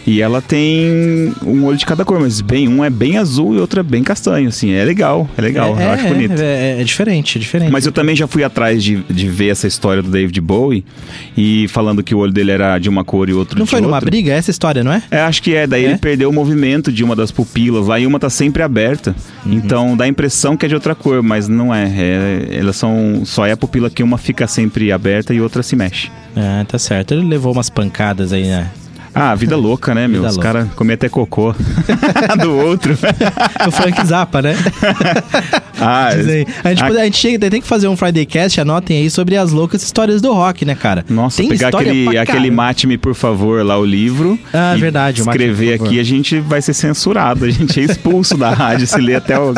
E ela tem um olho de cada cor, mas bem, um é bem azul e outro é bem castanho, assim. É legal, é legal, é, eu acho é, bonito. É, é diferente, é diferente. Mas eu também já fui atrás de, de ver essa história do David Bowie e falando que o olho dele era de uma cor e outro Não de foi numa outra. briga essa história, não é? É, acho que é. Daí É? ele perdeu o movimento de uma das pupilas lá e uma tá sempre aberta. Uhum. Então dá a impressão que é de outra cor, mas não é. É- Elas são. Só é a pupila que uma fica sempre aberta e outra se mexe. Ah, tá certo. Ele levou umas pancadas aí, né? Ah, vida louca, né, meu? Vida Os caras comem até cocô do outro. O Frank Zappa, né? ah. A gente, ah, pode- a gente chega, tem que fazer um Friday Cast, anotem aí sobre as loucas histórias do rock, né, cara? Nossa, tem pegar aquele, aquele. Mate-me, por favor, lá o livro. Ah, verdade, Escrever aqui, a gente vai ser censurado. A gente é expulso da rádio. Se ler até o-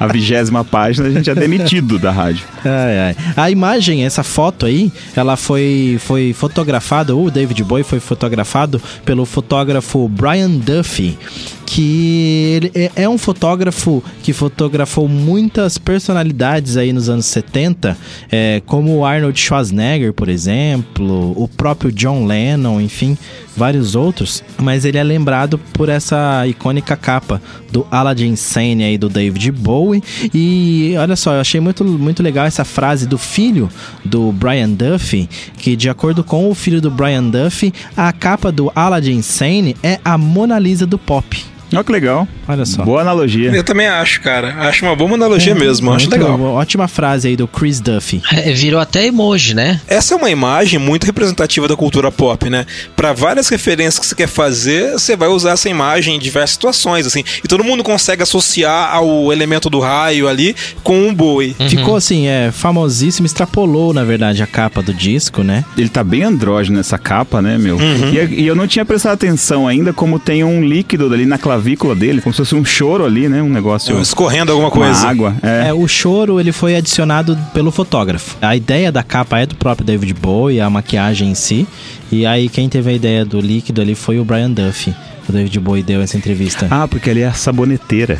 a vigésima página, a gente é demitido da rádio. Ai, ai. A imagem, essa foto aí, ela foi, foi fotografada, o David Bowie foi fotografado pelo fotógrafo Brian Duffy, que ele é- é um fotógrafo que fotografou muitas personalidades aí nos anos 70, é, como o Arnold Schwarzenegger, por exemplo, o próprio John Lennon, enfim, vários outros, mas ele é lembrado por essa icônica capa do Aladdin Sane aí do David Bowie. E olha só, eu achei muito, muito legal essa frase do filho do Brian Duffy, que de acordo com o filho do Brian Duffy, a capa do Aladdin Sane é a Mona Lisa do pop. Olha que legal. Olha só. Boa analogia. Eu também acho, cara. Acho uma boa analogia mesmo. Acho legal. Ótima frase aí do Chris Duffy. É, virou até emoji, né? Essa é uma imagem muito representativa da cultura pop, né? Pra várias referências que você quer fazer, você vai usar essa imagem em diversas situações, assim. E todo mundo consegue associar ao elemento do raio ali com um boi. Ficou assim, é famosíssimo, extrapolou, na verdade, a capa do disco, né? Ele tá bem andrógeno nessa capa, né, meu? Uhum. E, e eu não tinha prestado atenção ainda como tem um líquido ali na clavícula dele, como se fosse um choro ali, né? Um negócio Escorrendo alguma coisa. água. É. É, o choro ele foi adicionado pelo fotógrafo. A ideia da capa é do próprio David Bowie, a maquiagem em si. E aí quem teve a ideia do líquido ali foi o Brian Duffy. O David Bowie deu essa entrevista. Ah, porque ele é a saboneteira.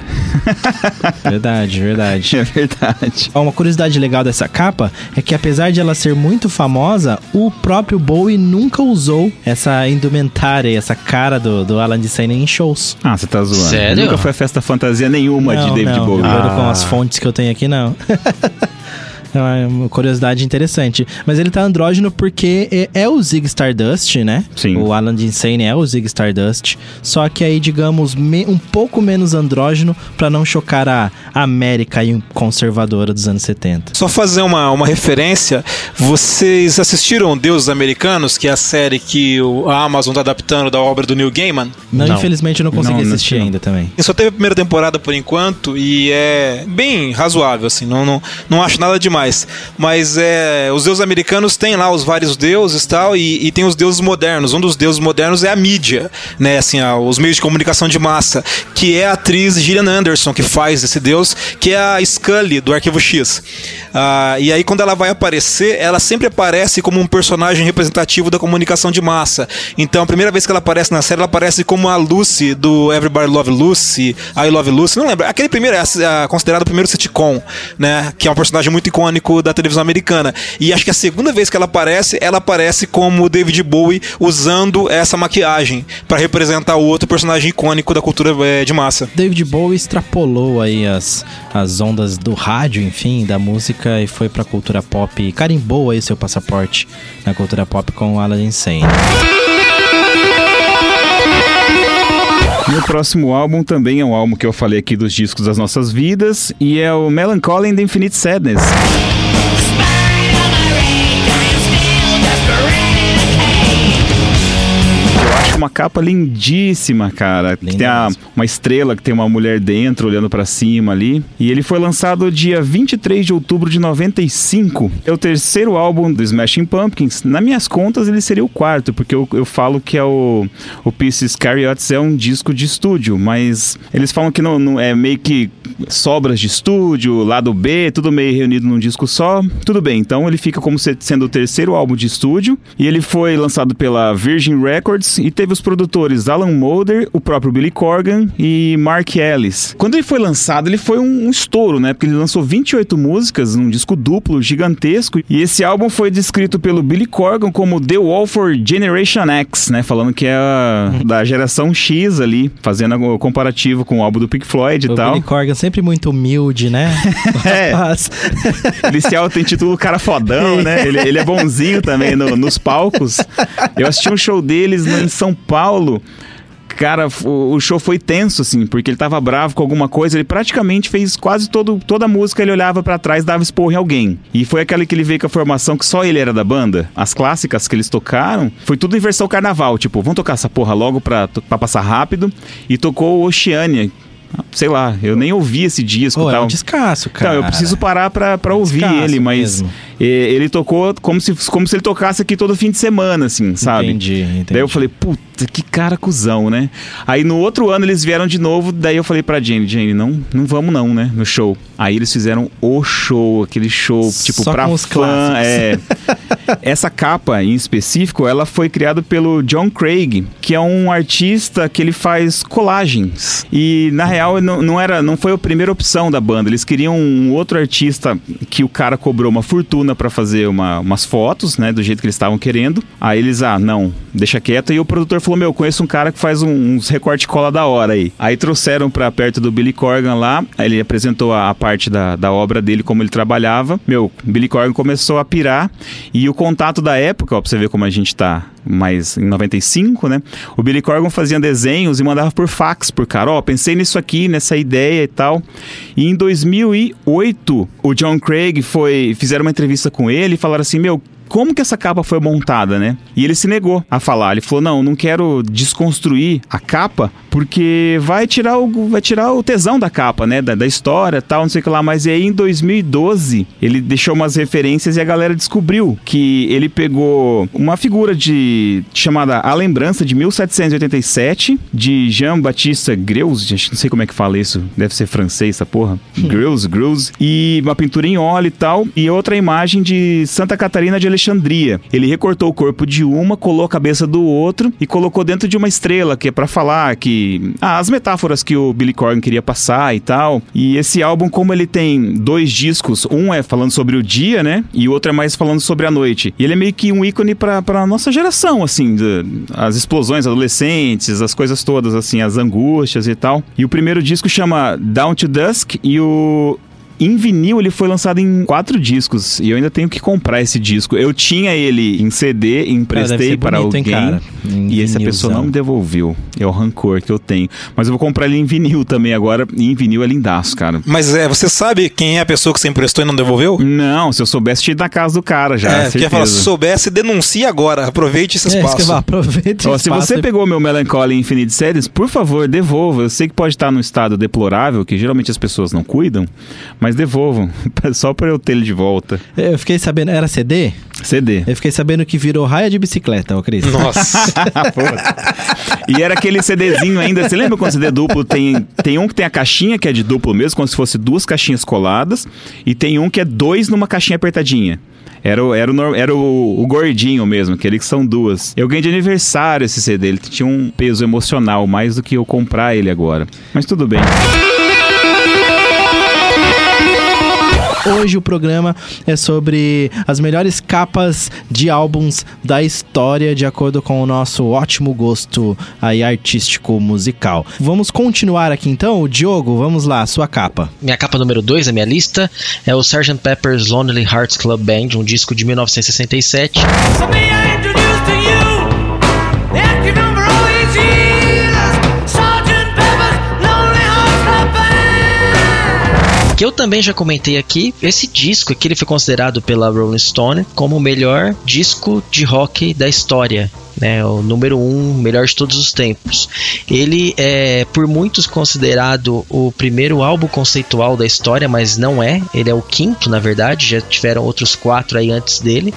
Verdade, verdade. É verdade. Uma curiosidade legal dessa capa é que apesar de ela ser muito famosa, o próprio Bowie nunca usou essa indumentária, essa cara do, do Alan Sane em shows. Ah, você tá zoando. Sério? Nunca foi a festa fantasia nenhuma de não, David não, Bowie. de acordo com Ah. as fontes que eu tenho aqui, não. É uma curiosidade interessante. Mas ele tá andrógeno porque é, é o Zig Stardust, né? Sim. O Alan Insane é o Zig Stardust. Só que aí, digamos, me- um pouco menos andrógeno pra não chocar a América conservadora dos anos 70. Só fazer uma, uma referência, vocês assistiram Deuses Americanos, que é a série que o- a Amazon tá adaptando da obra do Neil Gaiman? Não, Não. infelizmente eu não consegui Não, assistir assisti, não. ainda também. Só teve a primeira temporada por enquanto e é bem razoável, assim, não, não, não acho nada demais. Mas é, os deuses americanos têm lá os vários deuses tal, e, e tem os deuses modernos. Um dos deuses modernos é a mídia, né? Assim, os meios de comunicação de massa, que é a atriz Gillian Anderson, que faz esse deus, que é a Scully do Arquivo X. Ah, e aí, quando ela vai aparecer, ela sempre aparece como um personagem representativo da comunicação de massa. Então, a primeira vez que ela aparece na série, ela aparece como a Lucy do Everybody Love Lucy, I Love Lucy, não lembro. Aquele primeiro é considerado o primeiro sitcom, né? Que é um personagem muito icônico da televisão americana. E acho que a segunda vez que ela aparece, ela aparece como David Bowie usando essa maquiagem para representar o outro personagem icônico da cultura eh, de massa. David Bowie extrapolou aí as, as ondas do rádio, enfim, da música e foi pra cultura pop. Carimbou aí seu passaporte na cultura pop com o Alan E o próximo álbum também é um álbum que eu falei aqui dos discos das nossas vidas e é o Melancholy and Infinite Sadness. Acho uma capa lindíssima, cara. Que tem a- uma estrela que tem uma mulher dentro olhando pra cima ali. E ele foi lançado dia 23 de outubro de 95. É o terceiro álbum do Smashing Pumpkins. Nas minhas contas, ele seria o quarto, porque eu, eu falo que é o, o Pieces Carriots é um disco de estúdio, mas eles falam que não, não é meio que sobras de estúdio, lado B, tudo meio reunido num disco só. Tudo bem, então ele fica como se- sendo o terceiro álbum de estúdio. E ele foi lançado pela Virgin Records e teve os produtores Alan Moulder, o próprio Billy Corgan e Mark Ellis. Quando ele foi lançado, ele foi um, um estouro, né? Porque ele lançou 28 músicas num disco duplo gigantesco. E esse álbum foi descrito pelo Billy Corgan como The Wall for Generation X, né? Falando que é a- da geração X ali, fazendo o comparativo com o álbum do Pink Floyd e O tal. Billy Corgan sempre muito humilde, né? É. Ele se auto-intitula o cara fodão, né? Ele, ele é bonzinho também no- nos palcos. Eu assisti um show deles em São Paulo. Cara, o, show foi tenso, assim, porque ele tava bravo com alguma coisa. Ele praticamente fez quase todo, toda a música. Ele olhava pra trás dava esporro em alguém. E foi aquele que ele veio com a formação que só ele era da banda. As clássicas que eles tocaram foi tudo em versão carnaval. Tipo, vamos tocar essa porra logo pra, pra passar rápido. E tocou Oceania. Sei lá, eu nem ouvi esse disco Pô, e é tal. um descasso, cara. Então, eu preciso parar pra, pra ouvir Descasso ele, mas mesmo. ele tocou como se, como se ele tocasse aqui todo fim de semana, assim, sabe? Entendi, entendi. Daí eu falei, puta, que cara cuzão, né? Aí no outro ano eles vieram de novo, daí eu falei pra Jane, Jane, não, não vamos não, né, no show. Aí eles fizeram o show, aquele show, tipo, Só pra com os fã, é. Essa capa em específico, ela foi criada pelo John Craig, que é um artista que ele faz colagens. E na real não, era, não foi a primeira opção da banda. Eles queriam um outro artista que o cara cobrou uma fortuna pra fazer uma- umas fotos, né, do jeito que eles estavam querendo. Aí eles, ah, não, deixa quieto. E o produtor falou: "Meu, eu conheço um cara que faz um- uns recorte cola da hora aí". Aí trouxeram pra perto do Billy Corgan lá. Aí ele apresentou a, a parte da, da obra dele como ele trabalhava. Meu, Billy Corgan começou a pirar e o contato da época, ó, pra você ver como a gente tá mais em 95, né? O Billy Corgan fazia desenhos e mandava por fax por cara. Ó, pensei nisso aqui, nessa ideia e tal. E em 2008, o John Craig foi. Fizeram uma entrevista com ele e falaram assim: Meu, como que essa capa foi montada, né? E ele se negou a falar. Ele falou: "Não, não quero desconstruir a capa, porque vai tirar o vai tirar o tesão da capa, né, da, da história, tal, não sei o que lá". Mas aí em 2012, ele deixou umas referências e a galera descobriu que ele pegou uma figura de chamada A Lembrança de 1787 de Jean-Baptiste Greuze, acho que não sei como é que fala isso, deve ser francês essa porra. Greuze, Greuze e uma pintura em óleo e tal, e outra imagem de Santa Catarina de Alexandria. Ele recortou o corpo de uma, colou a cabeça do outro e colocou dentro de uma estrela, que é pra falar que. Ah, as metáforas que o Billy Corgan queria passar e tal. E esse álbum, como ele tem dois discos, um é falando sobre o dia, né? E o outro é mais falando sobre a noite. E ele é meio que um ícone pra, pra nossa geração, assim, de- as explosões adolescentes, as coisas todas, assim, as angústias e tal. E o primeiro disco chama Down to Dusk e o em vinil, ele foi lançado em quatro discos e eu ainda tenho que comprar esse disco. Eu tinha ele em CD, Cara, emprestei ser para bonito, hein, alguém cara? Em e essa pessoa não me devolveu. É o rancor que eu tenho. Mas eu vou comprar ele em vinil também agora. E em vinil é lindaço, cara. Mas é, você sabe quem é a pessoa que você emprestou e não devolveu? Não, se eu soubesse, tinha ido na casa do cara já. é, quer falar, se soubesse, denuncie agora. Aproveite esse É, isso espaço. que eu Ó, esse se você e- pegou meu Melancholy Infinite Series, por favor, devolva. Eu sei que pode estar num estado deplorável, que geralmente as pessoas não cuidam, mas devolvam. Só pra eu ter ele de volta. Eu fiquei sabendo, era CD? CD. Eu fiquei sabendo que virou raia de bicicleta, ô Cris. Nossa. E era aquele CDzinho ainda. Você lembra quando o CD duplo tem. Tem um que tem a caixinha, que é de duplo mesmo, como se fosse duas caixinhas coladas. E tem um que é dois numa caixinha apertadinha. Era, o, era, o, era o, o gordinho mesmo, aquele que são duas. Eu ganhei de aniversário esse CD. Ele tinha um peso emocional, mais do que eu comprar ele agora. Mas tudo bem. Hoje o programa é sobre as melhores capas de álbuns da história, de acordo com o nosso ótimo gosto aí artístico musical. Vamos continuar aqui então, Diogo, vamos lá, sua capa. Minha capa número 2 da minha lista é o Sgt. Pepper's Lonely Hearts Club Band, um disco de 1967. Que eu também já comentei aqui, esse disco aqui ele foi considerado pela Rolling Stone como o melhor disco de rock da história. Né, o número um, melhor de todos os tempos. Ele é por muitos considerado o primeiro álbum conceitual da história, mas não é. Ele é o quinto, na verdade. Já tiveram outros quatro aí antes dele,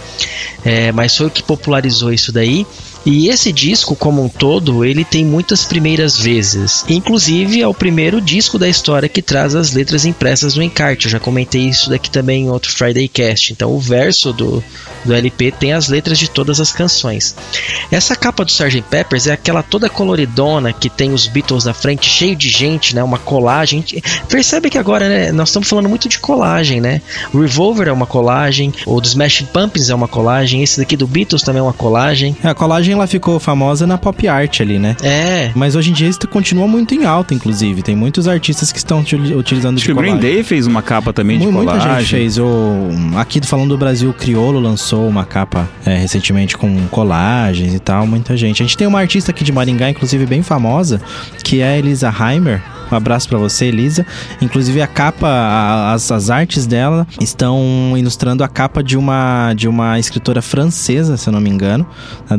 É, mas foi o que popularizou isso daí. E esse disco, como um todo, ele tem muitas primeiras vezes. Inclusive, é o primeiro disco da história que traz as letras impressas no encarte. Eu já comentei isso daqui também em outro Friday Cast. Então, o verso do, do LP tem as letras de todas as canções. Essa capa do Sgt. Peppers é aquela toda coloridona que tem os Beatles na frente, cheio de gente, né? Uma colagem. Percebe que agora, né? Nós estamos falando muito de colagem, né? O Revolver é uma colagem, o do Smashing Pumpkins é uma colagem, esse daqui do Beatles também é uma colagem. A colagem ela ficou famosa na pop art ali, né? É, Mas hoje em dia isso continua muito em alta, inclusive. Tem muitos artistas que estão util- utilizando Acho de que o Green colagem. Day fez uma capa também de Mu- Muita colagem. gente fez. O, aqui falando do Brasil, o Criolo lançou uma capa é, recentemente com colagens e tal. Muita gente. A gente tem uma artista aqui de Maringá, inclusive bem famosa, que é a Elisa Heimer. Um abraço pra você, Elisa. Inclusive a capa, a- as, as artes dela estão ilustrando a capa de uma de uma escritora francesa, se eu não me engano.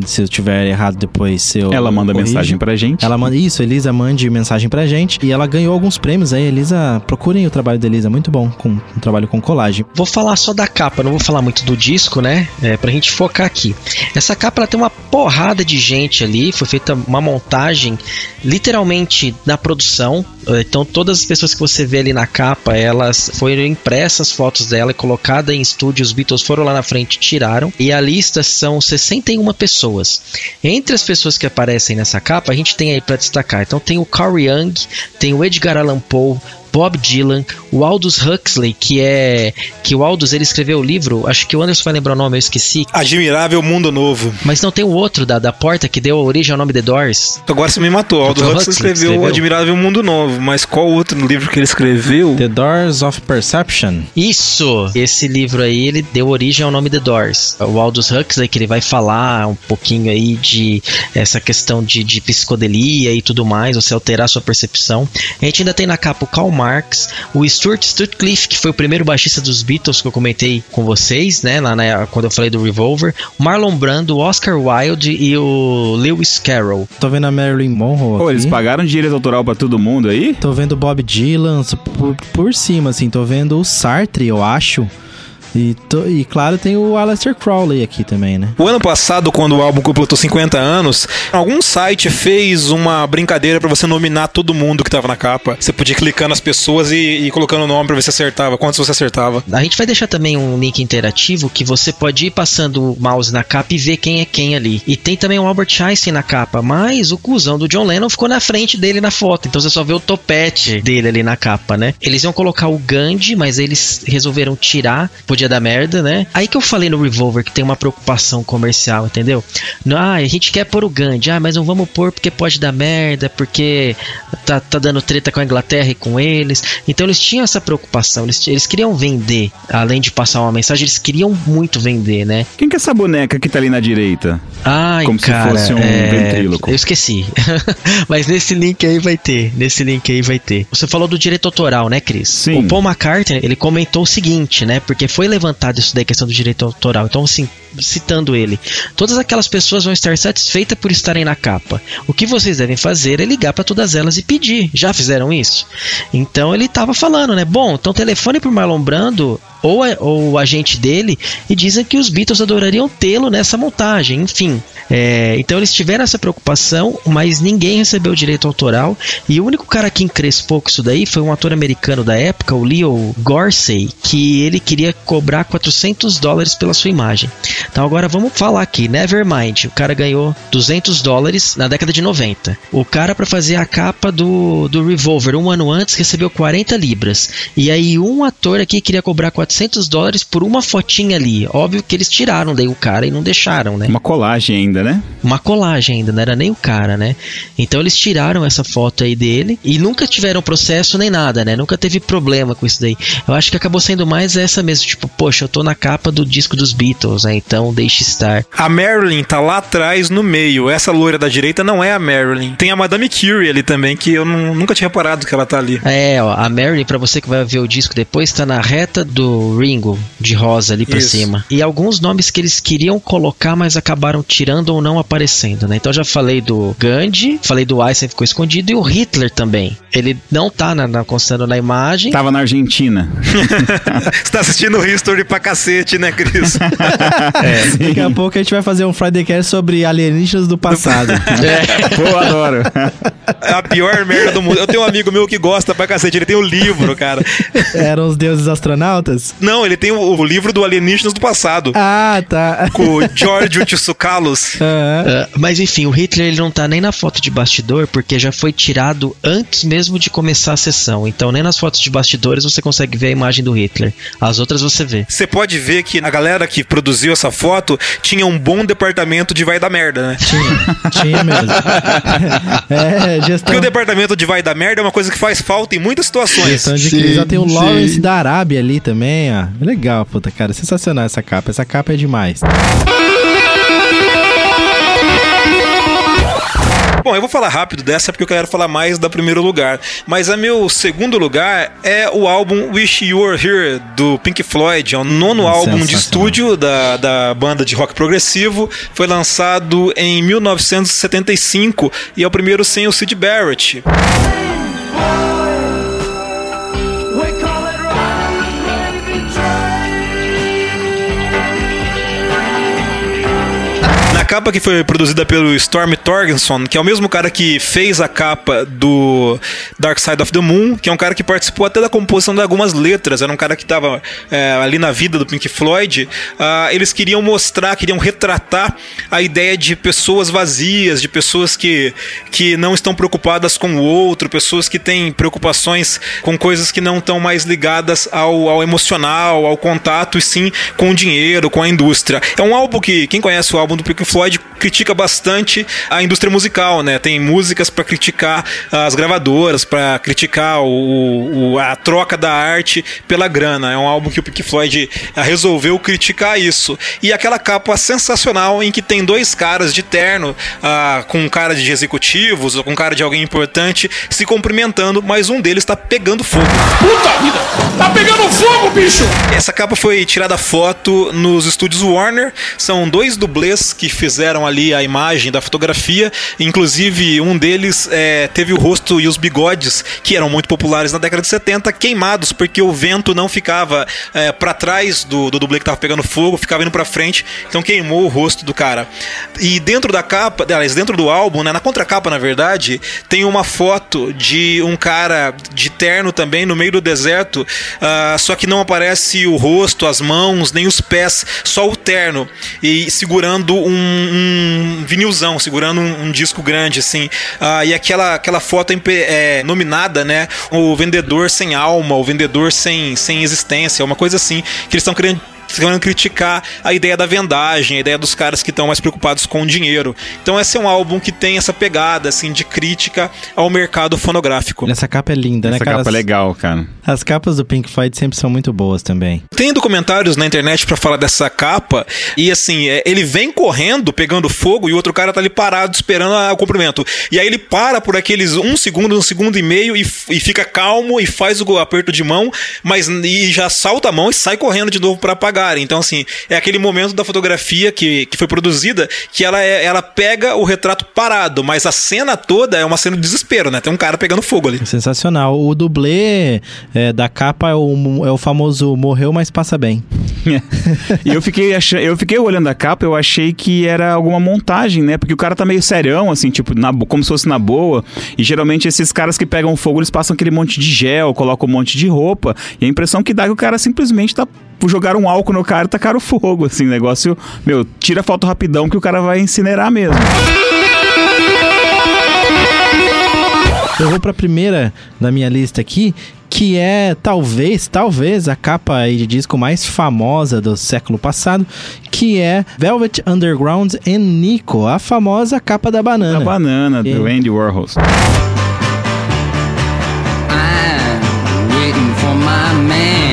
Se eu tiver errado depois, eu Ela manda corrijo. mensagem pra gente. Ela manda isso, Elisa mande mensagem pra gente. E ela ganhou alguns prêmios aí. Elisa, procurem o trabalho da Elisa, muito bom, com um trabalho com colagem. Vou falar só da capa, não vou falar muito do disco, né? É, pra gente focar aqui. Essa capa ela tem uma porrada de gente ali, foi feita uma montagem literalmente na produção. Eh, Então todas as pessoas que você vê ali na capa, elas foram impressas fotos dela e colocada em estúdio, os Beatles foram lá na frente tiraram. E a lista são 61 pessoas. Entre as pessoas que aparecem nessa capa, a gente tem aí pra destacar. Então tem o Carl Young, tem o Edgar Allan Poe, Bob Dylan, o Aldous Huxley, que é que o Aldous ele escreveu o livro, acho que o Anderson vai lembrar o nome, eu esqueci, Admirável Mundo Novo. mas não tem o outro da, da porta que deu origem ao nome The Doors. Agora você me matou. Aldous Aldous Huxley Huxley escreveu, escreveu. Admirável Mundo Novo, mas qual outro livro que ele escreveu? The Doors of Perception. Isso! Esse livro aí, ele deu origem ao nome The Doors. O Aldous Huxley, que ele vai falar um pouquinho aí de essa questão de, de psicodelia e tudo mais, você alterar sua percepção. A gente ainda tem na capa o Karl Marx, o Stuart Sutcliffe, que foi o primeiro baixista dos Beatles que eu comentei com vocês, né, lá na- quando eu falei do Revolver, o Marlon Brando, o Oscar Wilde e o Lewis Carroll. Tô vendo a Marilyn Monroe Pô, eles pagaram direito autoral pra todo mundo aí? Tô vendo Bob Dylan por, por cima, assim. Tô vendo o Sartre, eu acho. E, to- e claro, tem o Aleister Crowley aqui também, né? O ano passado, quando o álbum completou 50 anos, algum site fez uma brincadeira pra você nominar todo mundo que tava na capa. Você podia ir clicando nas pessoas e, e colocando o nome pra ver se acertava, quantos você acertava. A gente vai deixar também um link interativo que você pode ir passando o mouse na capa e ver quem é quem ali. E tem também o Albert Einstein na capa, mas o cuzão do John Lennon ficou na frente dele na foto. Então você só vê o topete dele ali na capa, né? Eles iam colocar o Gandhi, mas eles resolveram tirar. Podia dar merda, né? Aí que eu falei no Revolver que tem uma preocupação comercial, entendeu? Ah, a gente quer pôr o Gandhi, ah, mas não vamos pôr porque pode dar merda, porque tá, tá dando treta com a Inglaterra e com eles. Então eles tinham essa preocupação, eles, eles queriam vender, além de passar uma mensagem, eles queriam muito vender, né? Quem que é essa boneca que tá ali na direita? Ai, Como se cara, fosse um é, ventríloco. Eu esqueci. Mas nesse link aí vai ter. Nesse link aí vai ter. Você falou do direito autoral, né, Cris? Sim. O Paul McCartney, ele comentou o seguinte, né? Porque foi levantado isso daí, questão do direito autoral. Então, assim, citando ele. Todas aquelas pessoas vão estar satisfeitas por estarem na capa. O que vocês devem fazer é ligar para todas elas e pedir. Já fizeram isso? Então ele tava falando, né? Bom, então telefone pro Marlon Brando ou, ou o agente dele e dizem que os Beatles adorariam tê-lo nessa montagem. Enfim, é, então eles tiveram essa preocupação, mas ninguém recebeu direito autoral. E o único cara que encrespou com isso daí foi um ator americano da época, o Leo Gorsey, que ele queria cobrar 400 dólares pela sua imagem. Então agora vamos falar aqui, Nevermind, o cara ganhou 200 dólares na década de 90. O cara para fazer a capa do, do Revolver um ano antes recebeu 40 libras. E aí um ator aqui queria cobrar 400 dólares por uma fotinha ali. Óbvio que eles tiraram daí o cara e não deixaram, né? Uma colagem ainda, né? uma colagem ainda, não era nem o cara, né? Então eles tiraram essa foto aí dele e nunca tiveram processo nem nada, né? Nunca teve problema com isso daí. Eu acho que acabou sendo mais essa mesmo, tipo, poxa, eu tô na capa do disco dos Beatles, né? Então deixe estar. A Marilyn tá lá atrás, no meio. Essa loira da direita não é a Marilyn. Tem a Madame Curie ali também, que eu nu- nunca tinha reparado que ela tá ali. É, ó, a Mary, pra você que vai ver o disco depois, tá na reta do Ringo, de rosa ali pra Isso. cima. E alguns nomes que eles queriam colocar, mas acabaram tirando ou não aparecendo, né? Então eu já falei do Gandhi, falei do Einstein, ficou escondido, e o Hitler também. Ele não tá na, na, constando na imagem. Tava na Argentina. Você tá assistindo History pra cacete, né, Cris? Daqui a pouco a gente vai fazer um Friday Cast sobre alienígenas do passado. Pô, adoro. É a pior merda do mundo. Eu tenho um amigo meu que gosta pra cacete, ele tem o livro, cara. Eram os deuses astronautas? Não, ele tem o, o livro do Alienígenas do Passado. Ah, tá. Com o Giorgio Tsoukalos. Aham. Ah, mas enfim, o Hitler ele não tá nem na foto de bastidor, porque já foi tirado antes mesmo de começar a sessão. Então nem nas fotos de bastidores você consegue ver a imagem do Hitler. As outras você vê. Você pode ver que a galera que produziu essa foto tinha um bom departamento de vai da merda, né? Tinha, tinha mesmo. é, gestão. Porque o departamento de vai da merda é uma coisa que faz falta em muitas situações. Gestão de Sim, crise. Ó, Tem o sim. Lawrence da Arábia ali também, ó. Legal, puta, cara. Sensacional essa capa. Essa capa é demais. Bom, eu vou falar rápido dessa porque eu quero falar mais da primeiro lugar. Mas a meu segundo lugar é o álbum Wish You Were Here, do Pink Floyd. É o nono álbum de estúdio da, da banda de rock progressivo. Foi lançado em 1975 e é o primeiro sem o Sid Barrett. Capa que foi produzida pelo Storm Torgerson, que é o mesmo cara que fez a capa do Dark Side of the Moon, que é um cara que participou até da composição de algumas letras, era um cara que estava ali na vida do Pink Floyd. Ah, eles queriam mostrar, queriam retratar a ideia de pessoas vazias, de pessoas que, que não estão preocupadas com o outro, pessoas que têm preocupações com coisas que não estão mais ligadas ao, ao emocional, ao contato, e sim com o dinheiro, com a indústria. É um álbum que, quem conhece o álbum do Pink Floyd, critica bastante a indústria musical, né? Tem músicas para criticar as gravadoras, para criticar o, o- a troca da arte pela grana. É um álbum que o Pink Floyd resolveu criticar isso. E aquela capa sensacional em que tem dois caras de terno, ah, com cara de executivos ou com cara de alguém importante, se cumprimentando, mas um deles está pegando fogo. Puta vida! Tá pegando fogo, bicho! Essa capa foi tirada foto nos estúdios Warner. São dois dublês que fizeram fizeram ali a imagem da fotografia. Inclusive, um deles é, teve o rosto e os bigodes, que eram muito populares na década de 70, queimados, porque o vento não ficava é, para trás do, do dublê que tava pegando fogo, ficava indo pra frente, então queimou o rosto do cara. E dentro da capa, aliás, dentro do álbum, né, na contracapa, na verdade, tem uma foto de um cara de terno também no meio do deserto, ah, só que não aparece o rosto, as mãos, nem os pés, só o terno. E segurando um, um vinilzão, segurando um, um disco grande, assim. Ah, e aquela, aquela foto é, nominada, né? O vendedor sem alma, o vendedor sem, sem existência, uma coisa assim, que eles estão querendo querendo criticar a ideia da vendagem, a ideia dos caras que estão mais preocupados com o dinheiro. Então esse é um álbum que tem essa pegada assim de crítica ao mercado fonográfico. Essa capa é linda, né, Essa cara? capa é legal, cara. As capas do Pink Floyd sempre são muito boas também. Tem documentários na internet pra falar dessa capa e assim, é, ele vem correndo, pegando fogo e o outro cara tá ali parado esperando a- o cumprimento. E aí ele para por aqueles um segundo, um segundo e meio e, e fica calmo e faz o aperto de mão, mas e já salta a mão e sai correndo de novo pra apagar. Então assim, é aquele momento da fotografia que, que foi produzida que ela é, ela pega o retrato parado, mas a cena toda é uma cena de desespero, né? Tem um cara pegando fogo ali. Sensacional. O dublê é, da capa é o, é o famoso morreu, mas passa bem. E eu fiquei achando, eu fiquei olhando a capa, eu achei que era alguma montagem, né? Porque o cara tá meio serião, assim, tipo, na como se fosse na boa. E geralmente esses caras que pegam fogo, eles passam aquele monte de gel, colocam um monte de roupa. E a impressão que dá é que o cara simplesmente tá. Jogaram um álcool no cara e tacaram fogo, assim, negócio. Meu, tira a foto rapidão que o cara vai incinerar mesmo. Eu vou pra primeira da minha lista aqui, que é talvez, talvez a capa aí de disco mais famosa do século passado, que é Velvet Underground and Nico, a famosa capa da banana. A banana do. Andy Warhol. I'm waiting for my man.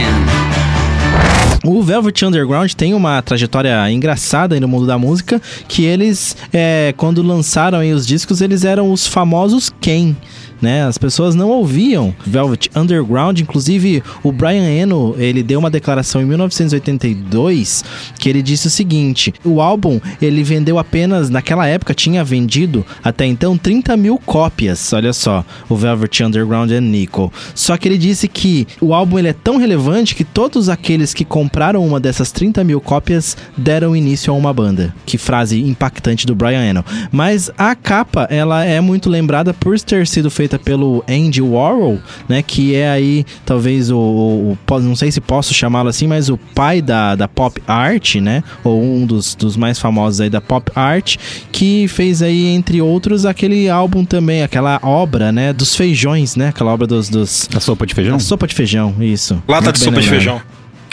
O Velvet Underground tem uma trajetória engraçada no mundo da música, que eles, é, quando lançaram os discos, eles eram os famosos Ken. Né? As pessoas não ouviam Velvet Underground, inclusive o Brian Eno, ele deu uma declaração em 1982 que ele disse o seguinte: o álbum ele vendeu apenas naquela época tinha vendido até então 30 mil cópias, olha só, o Velvet Underground and Nico. Só que ele disse que o álbum ele é tão relevante que todos aqueles que compraram uma dessas 30 mil cópias deram início a uma banda. Que frase impactante do Brian Eno. Mas a capa ela é muito lembrada por ter sido feita pelo Andy Warhol, né? Que é aí talvez o, o- o- não sei se posso chamá-lo assim, mas o pai da, da pop art, né? Ou um dos, dos mais famosos aí da pop art, que fez aí entre outros aquele álbum também, aquela obra, né? Dos feijões, né? Aquela obra dos, dos A sopa de feijão? a sopa de feijão, isso. Lata Muito de sopa de lembrado. feijão.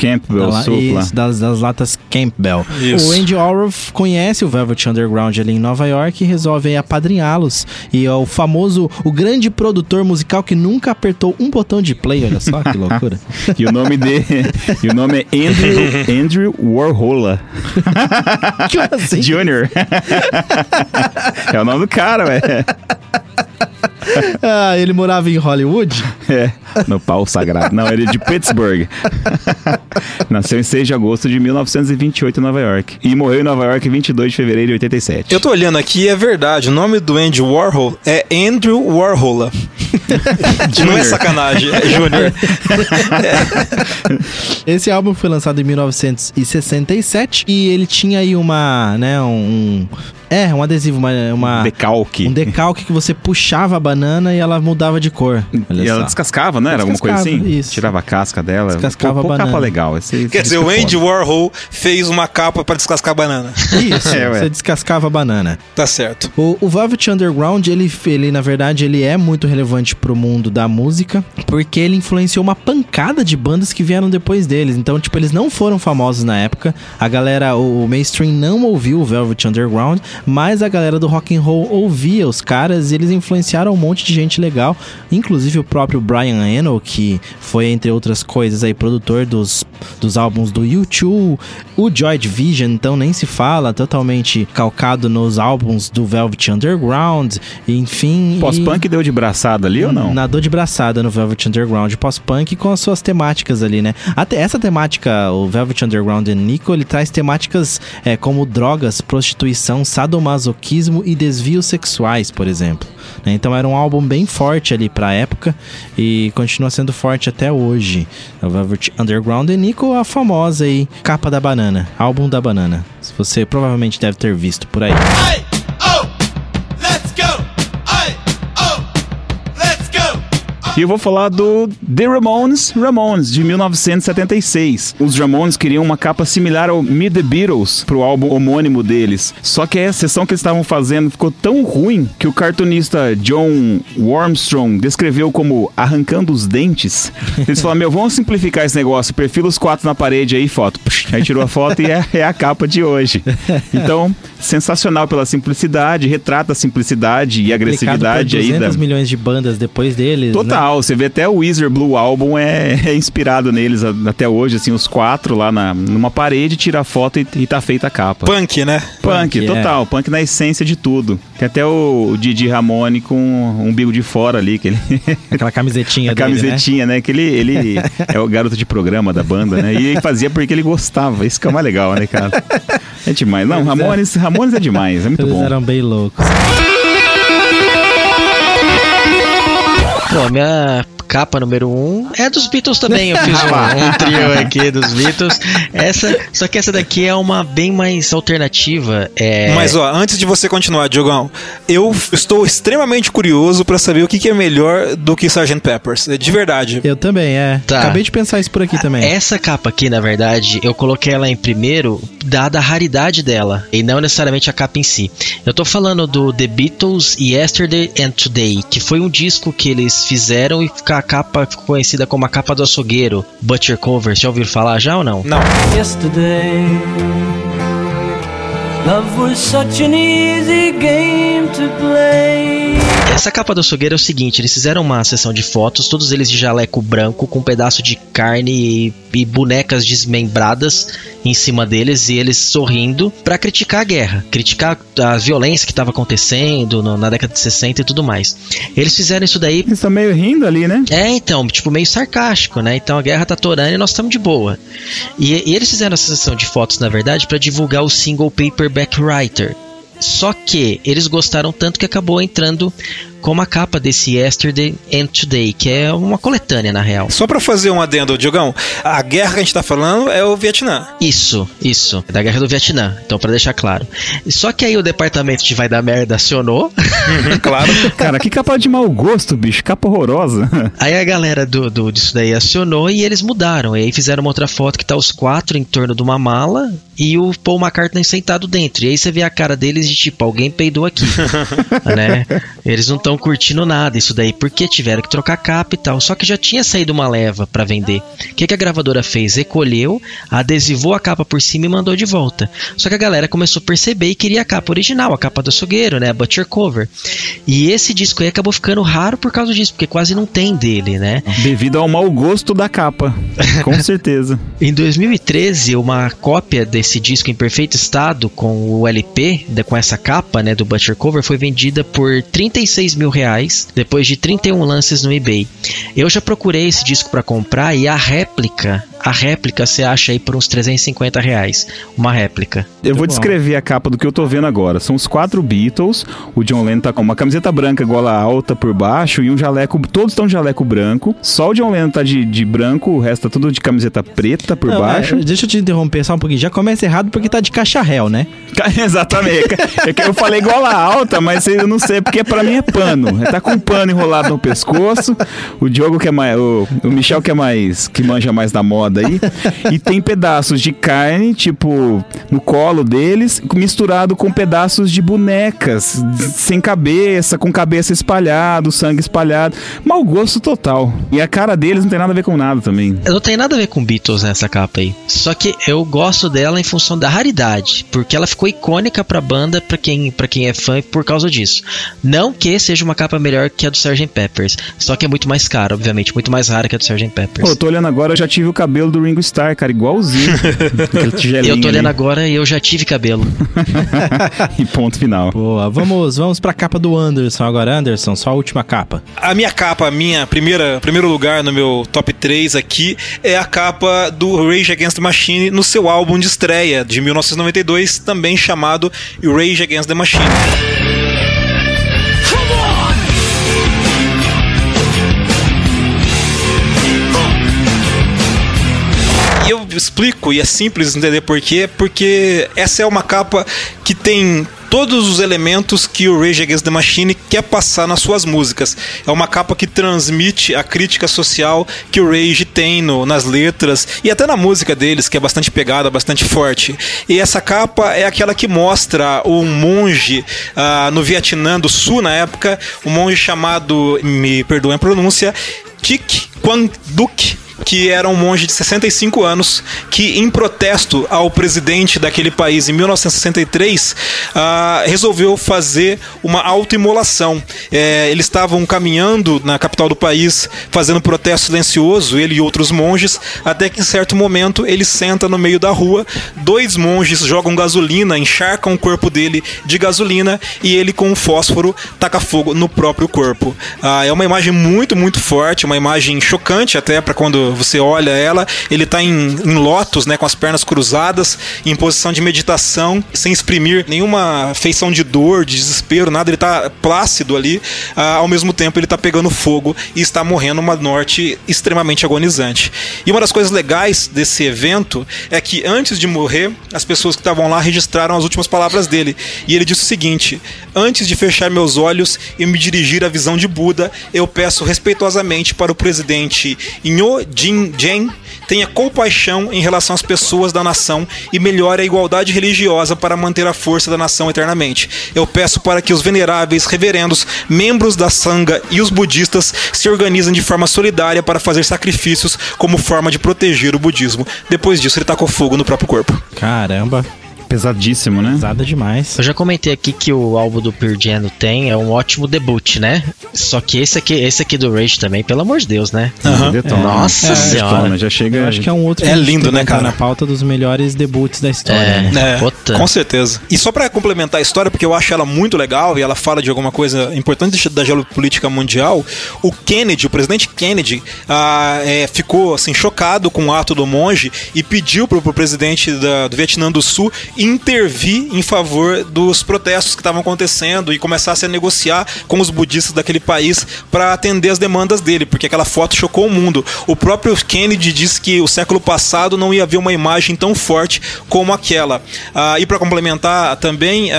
Campbell, Da la- sopa. isso, das, das latas Campbell. Isso. O Andy Warhol conhece o Velvet Underground ali em Nova York e resolve apadrinhá-los. E é o famoso, o grande produtor musical que nunca apertou um botão de play, olha só que loucura. E o nome dele. e o nome é Andrew, Andrew Warhola que assim? Jr. é o nome do cara, velho. Ah, ele morava em Hollywood? É, no pau sagrado. Não, ele é de Pittsburgh. Nasceu em 6 de agosto de 1928 em Nova York. E morreu em Nova York em 22 de fevereiro de 87. Eu tô olhando aqui e é verdade. O nome do Andy Warhol é Andrew Warhola. Não é sacanagem, é Júnior. Esse álbum foi lançado em 1967 e ele tinha aí uma, né, um... É, um adesivo, uma... uma Decalque. um decalque que você puxava a banana e ela mudava de cor. Olha E ela descascava, não era? Alguma coisa assim? Isso. Tirava a casca dela. Descascava pô, a pô, banana. capa legal. Esse, esse Quer dizer, o Andy foda. Warhol fez uma capa pra descascar a banana. Isso, É, você descascava a banana. Tá certo. O, o Velvet Underground, ele, ele, na verdade, ele é muito relevante pro mundo da música, porque ele influenciou uma pancada de bandas que vieram depois deles. Então, tipo, eles não foram famosos na época. A galera, o, o mainstream não ouviu o Velvet Underground, mas a galera do rock and roll ouvia os caras e eles influenciaram monte de gente legal, inclusive o próprio Brian Eno, que foi, entre outras coisas, aí, produtor dos, dos álbuns do U2, o Joy Division, então nem se fala, totalmente calcado nos álbuns do Velvet Underground, enfim. Pós-punk deu de braçada ali ou não? Nadou de braçada no Velvet Underground pós-punk com as suas temáticas ali, né? Até essa temática, o Velvet Underground e Nico, ele traz temáticas é, como drogas, prostituição, sadomasoquismo e desvios sexuais, por exemplo. Né? Então era um álbum bem forte ali pra época e continua sendo forte até hoje. O Velvet Underground e Nico, a famosa aí, capa da banana, álbum da banana. Você provavelmente deve ter visto por aí. Hey, E eu vou falar do The Ramones, Ramones, de 1976. Os Ramones queriam uma capa similar ao Meet the Beatles, pro álbum homônimo deles. Só que a sessão que eles estavam fazendo ficou tão ruim que o cartunista John Wormstrong descreveu como arrancando os dentes. Eles falaram, meu, vamos simplificar esse negócio, perfila os quatro na parede aí, foto. Aí tirou a foto e é, é a capa de hoje. Então, sensacional pela simplicidade, retrata a simplicidade e agressividade aí por da... 200 milhões de bandas depois deles, né? Total, você vê até o Weezer Blue Album é, é inspirado neles até hoje, assim, os quatro lá na, numa parede, tira a foto e, e tá feita a capa. Punk, né? Punk, Punk, é. total, punk na essência de tudo. Tem até o Didi Ramone com um umbigo de fora ali, que ele. Aquela camisetinha a dele, né? camisetinha, né? Que ele, ele é o garoto de programa da banda, né? E ele fazia porque ele gostava. Isso que é o mais legal, né, cara? É demais. Não, Ramones, Ramones é demais, é muito Eles bom. eram bem loucos. Pô, a minha capa número um é dos Beatles também. Eu fiz um, um trio aqui dos Beatles. Essa, só que essa daqui é uma bem mais alternativa. É, Mas ó, antes de você continuar, Diogão, eu estou extremamente curioso pra saber o que, que é melhor do que Sgt. Peppers. De verdade. Eu também, é. Tá. Acabei de pensar isso por aqui também. Essa capa aqui, na verdade, eu coloquei ela em primeiro, dada a raridade dela, e não necessariamente a capa em si. Eu tô falando do The Beatles Yesterday and Today, que foi um disco que eles fizeram e a capa ficou conhecida como a capa do açougueiro, Butcher Covers. Já ouviram falar já ou não? Não. Yesterday, love was such an easy game to play. Essa capa do açougueiro é o seguinte: eles fizeram uma sessão de fotos, todos eles de jaleco branco, com um pedaço de carne e, e bonecas desmembradas em cima deles, e eles sorrindo pra criticar a guerra, criticar a violência que estava acontecendo no- na década de 60 e tudo mais. Eles fizeram isso daí. Eles estão meio rindo ali, né? É, então, tipo, meio sarcástico, né? Então a guerra tá torando e nós estamos de boa. E, e eles fizeram essa sessão de fotos, na verdade, pra divulgar o single Paperback Writer. Só que eles gostaram tanto que acabou entrando como a capa desse Yesterday and Today, que é uma coletânea na real. Só pra fazer um adendo, Diogão, a guerra que a gente tá falando é o Vietnã. Isso, isso, da guerra do Vietnã. Então, pra deixar claro. Só que aí o departamento de vai dar merda acionou. claro. Cara, que capa de mau gosto, bicho. Capa horrorosa. Aí a galera do, do disso daí acionou e eles mudaram. E aí fizeram uma outra foto que tá os quatro em torno de uma mala e o Paul McCartney sentado dentro. E aí você vê a cara deles de tipo, alguém peidou aqui. né? Eles não estão curtindo nada isso daí, porque tiveram que trocar capa e tal. Só que já tinha saído uma leva pra vender. O que, que a gravadora fez? Recolheu, adesivou a capa por cima e mandou de volta. Só que a galera começou a perceber e queria a capa original, a capa do açougueiro, né? A Butcher Cover. E esse disco aí acabou ficando raro por causa disso, porque quase não tem dele, né? Devido ao mau gosto da capa. Com certeza. Em 2013, uma cópia desse disco em perfeito estado com o LP, com essa capa, né, do Butcher Cover, foi vendida por 36 mil reais, depois de 31 lances no eBay. Eu já procurei esse disco para comprar e a réplica, a réplica você acha aí por uns 350 reais, uma réplica. Eu vou bom. descrever a capa do que eu tô vendo agora. São os quatro Beatles. O John Lennon tá com uma camiseta branca gola alta por baixo e um jaleco. Todos estão de jaleco branco. Só o John Lennon tá de, de branco, o resto tá tudo de camiseta preta por Não, baixo. é, deixa eu te interromper só um pouquinho. Já começa errado porque tá de caixa réu, né? Exatamente. É que eu falei gola alta, mas eu não sei porque pra mim é pano. Tá com um pano enrolado no pescoço. O Diogo que é mais. O, o Michel que é mais. que manja mais da moda aí. e tem pedaços de carne, tipo, no colo deles, misturado com pedaços de bonecas, sem cabeça, com cabeça espalhada, sangue espalhado. Mau gosto total. E a cara deles não tem nada a ver com nada também. Não tem nada a ver com Beatles nessa capa aí. Só que eu gosto dela em função da raridade, porque ela ficou icônica pra banda, pra quem, pra quem é fã, por causa disso. Não que seja uma capa melhor que a do Sgt. Peppers, só que é muito mais cara, obviamente, muito mais rara que a do Sgt. Peppers. Pô, eu tô olhando agora, eu já tive o cabelo do Ringo Starr, cara, igualzinho. Eu tô olhando ali. agora e eu já tive cabelo. e ponto final. Boa, vamos, vamos pra capa do Anderson agora. Anderson, só a última capa. A minha capa, a minha primeira, primeiro lugar no meu top 3 aqui é a capa do Rage Against the Machine no seu álbum de estreia de 1992, também chamado Rage Against the Machine. Explico, e é simples entender por quê, porque essa é uma capa que tem todos os elementos que o Rage Against the Machine quer passar nas suas músicas. É uma capa que transmite a crítica social que o Rage tem no, nas letras e até na música deles, que é bastante pegada, bastante forte. E essa capa é aquela que mostra um monge ah, no Vietnã do Sul, na época, um monge chamado, me perdoem a pronúncia, Thich Quang Duc, que era um monge de 65 anos que, em protesto ao presidente daquele país em 1963, ah, resolveu fazer uma autoimolação. É, eles estavam caminhando na capital do país, fazendo protesto silencioso, ele e outros monges, até que em certo momento ele senta no meio da rua, dois monges jogam gasolina, encharcam o corpo dele de gasolina e ele, com um fósforo, taca fogo no próprio corpo. Ah, é uma imagem muito, muito forte, uma imagem chocante até para quando você olha ela, ele está em, em lótus, né, com as pernas cruzadas, em posição de meditação, sem exprimir nenhuma feição de dor, de desespero, nada, ele está plácido ali, ah, ao mesmo tempo ele está pegando fogo e está morrendo uma morte extremamente agonizante. E uma das coisas legais desse evento é que antes de morrer, as pessoas que estavam lá registraram as últimas palavras dele, e ele disse o seguinte: Antes de fechar meus olhos e me dirigir à visão de Buda, eu peço respeitosamente para o presidente Nho Jin Jen tenha compaixão em relação às pessoas da nação e melhore a igualdade religiosa para manter a força da nação eternamente. Eu peço para que os veneráveis reverendos, membros da Sangha e os budistas se organizem de forma solidária para fazer sacrifícios como forma de proteger o budismo. Depois disso, ele tacou fogo no próprio corpo. Caramba, Pesadíssimo, né? pesada demais. Eu já comentei aqui que o álbum do Pearl Jam tem é um ótimo debut, né? Só que esse aqui, esse aqui do Rage também, pelo amor de Deus, né? Detona. Nossa É, senhora. detona, já chega. Eu acho que é um outro É lindo, né, cara? na pauta dos melhores debuts da história, É. né? É, com certeza. E só pra complementar a história, porque eu acho ela muito legal e ela fala de alguma coisa importante da geopolítica mundial, o Kennedy, o presidente Kennedy, ah, é, ficou assim chocado com o ato do monge e pediu pro, pro presidente da- do Vietnã do Sul intervir em favor dos protestos que estavam acontecendo e começasse a negociar com os budistas daquele país para atender as demandas dele, porque aquela foto chocou o mundo. O próprio Kennedy disse que o século passado não ia haver uma imagem tão forte como aquela. Ah, e para complementar também, a,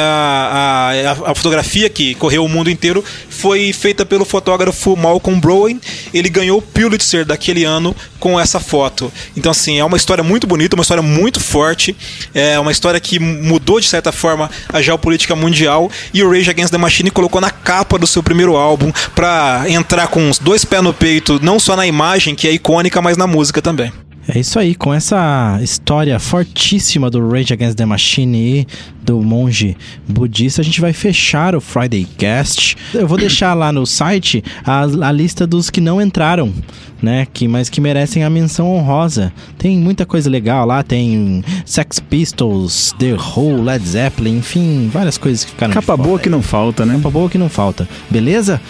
a- a fotografia que correu o mundo inteiro foi feita pelo fotógrafo Malcolm Browen. Ele ganhou o Pulitzer daquele ano com essa foto. Então, assim, é uma história muito bonita, uma história muito forte, é uma história que mudou de certa forma a geopolítica mundial e o Rage Against the Machine colocou na capa do seu primeiro álbum para entrar com os dois pés no peito, não só na imagem, que é icônica, mas na música também. É isso aí, com essa história fortíssima do Rage Against the Machine e do monge budista, a gente vai fechar o Friday Cast. Eu vou deixar lá no site a, a lista dos que não entraram, né? Que, mas que merecem a menção honrosa. Tem muita coisa legal lá, tem Sex Pistols, The Who, Led Zeppelin, enfim, várias coisas que ficaram Capa boa que não falta, né? Capa boa que não falta. Beleza?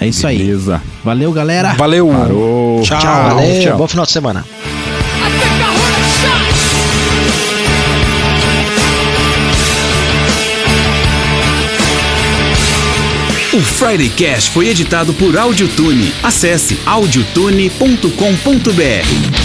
É isso aí. Beleza. Valeu, galera. Valeu! Parou. Tchau. Valeu, tchau. bom final de semana. O Friday Cash foi editado por Audiotune. Acesse audiotune.com.br.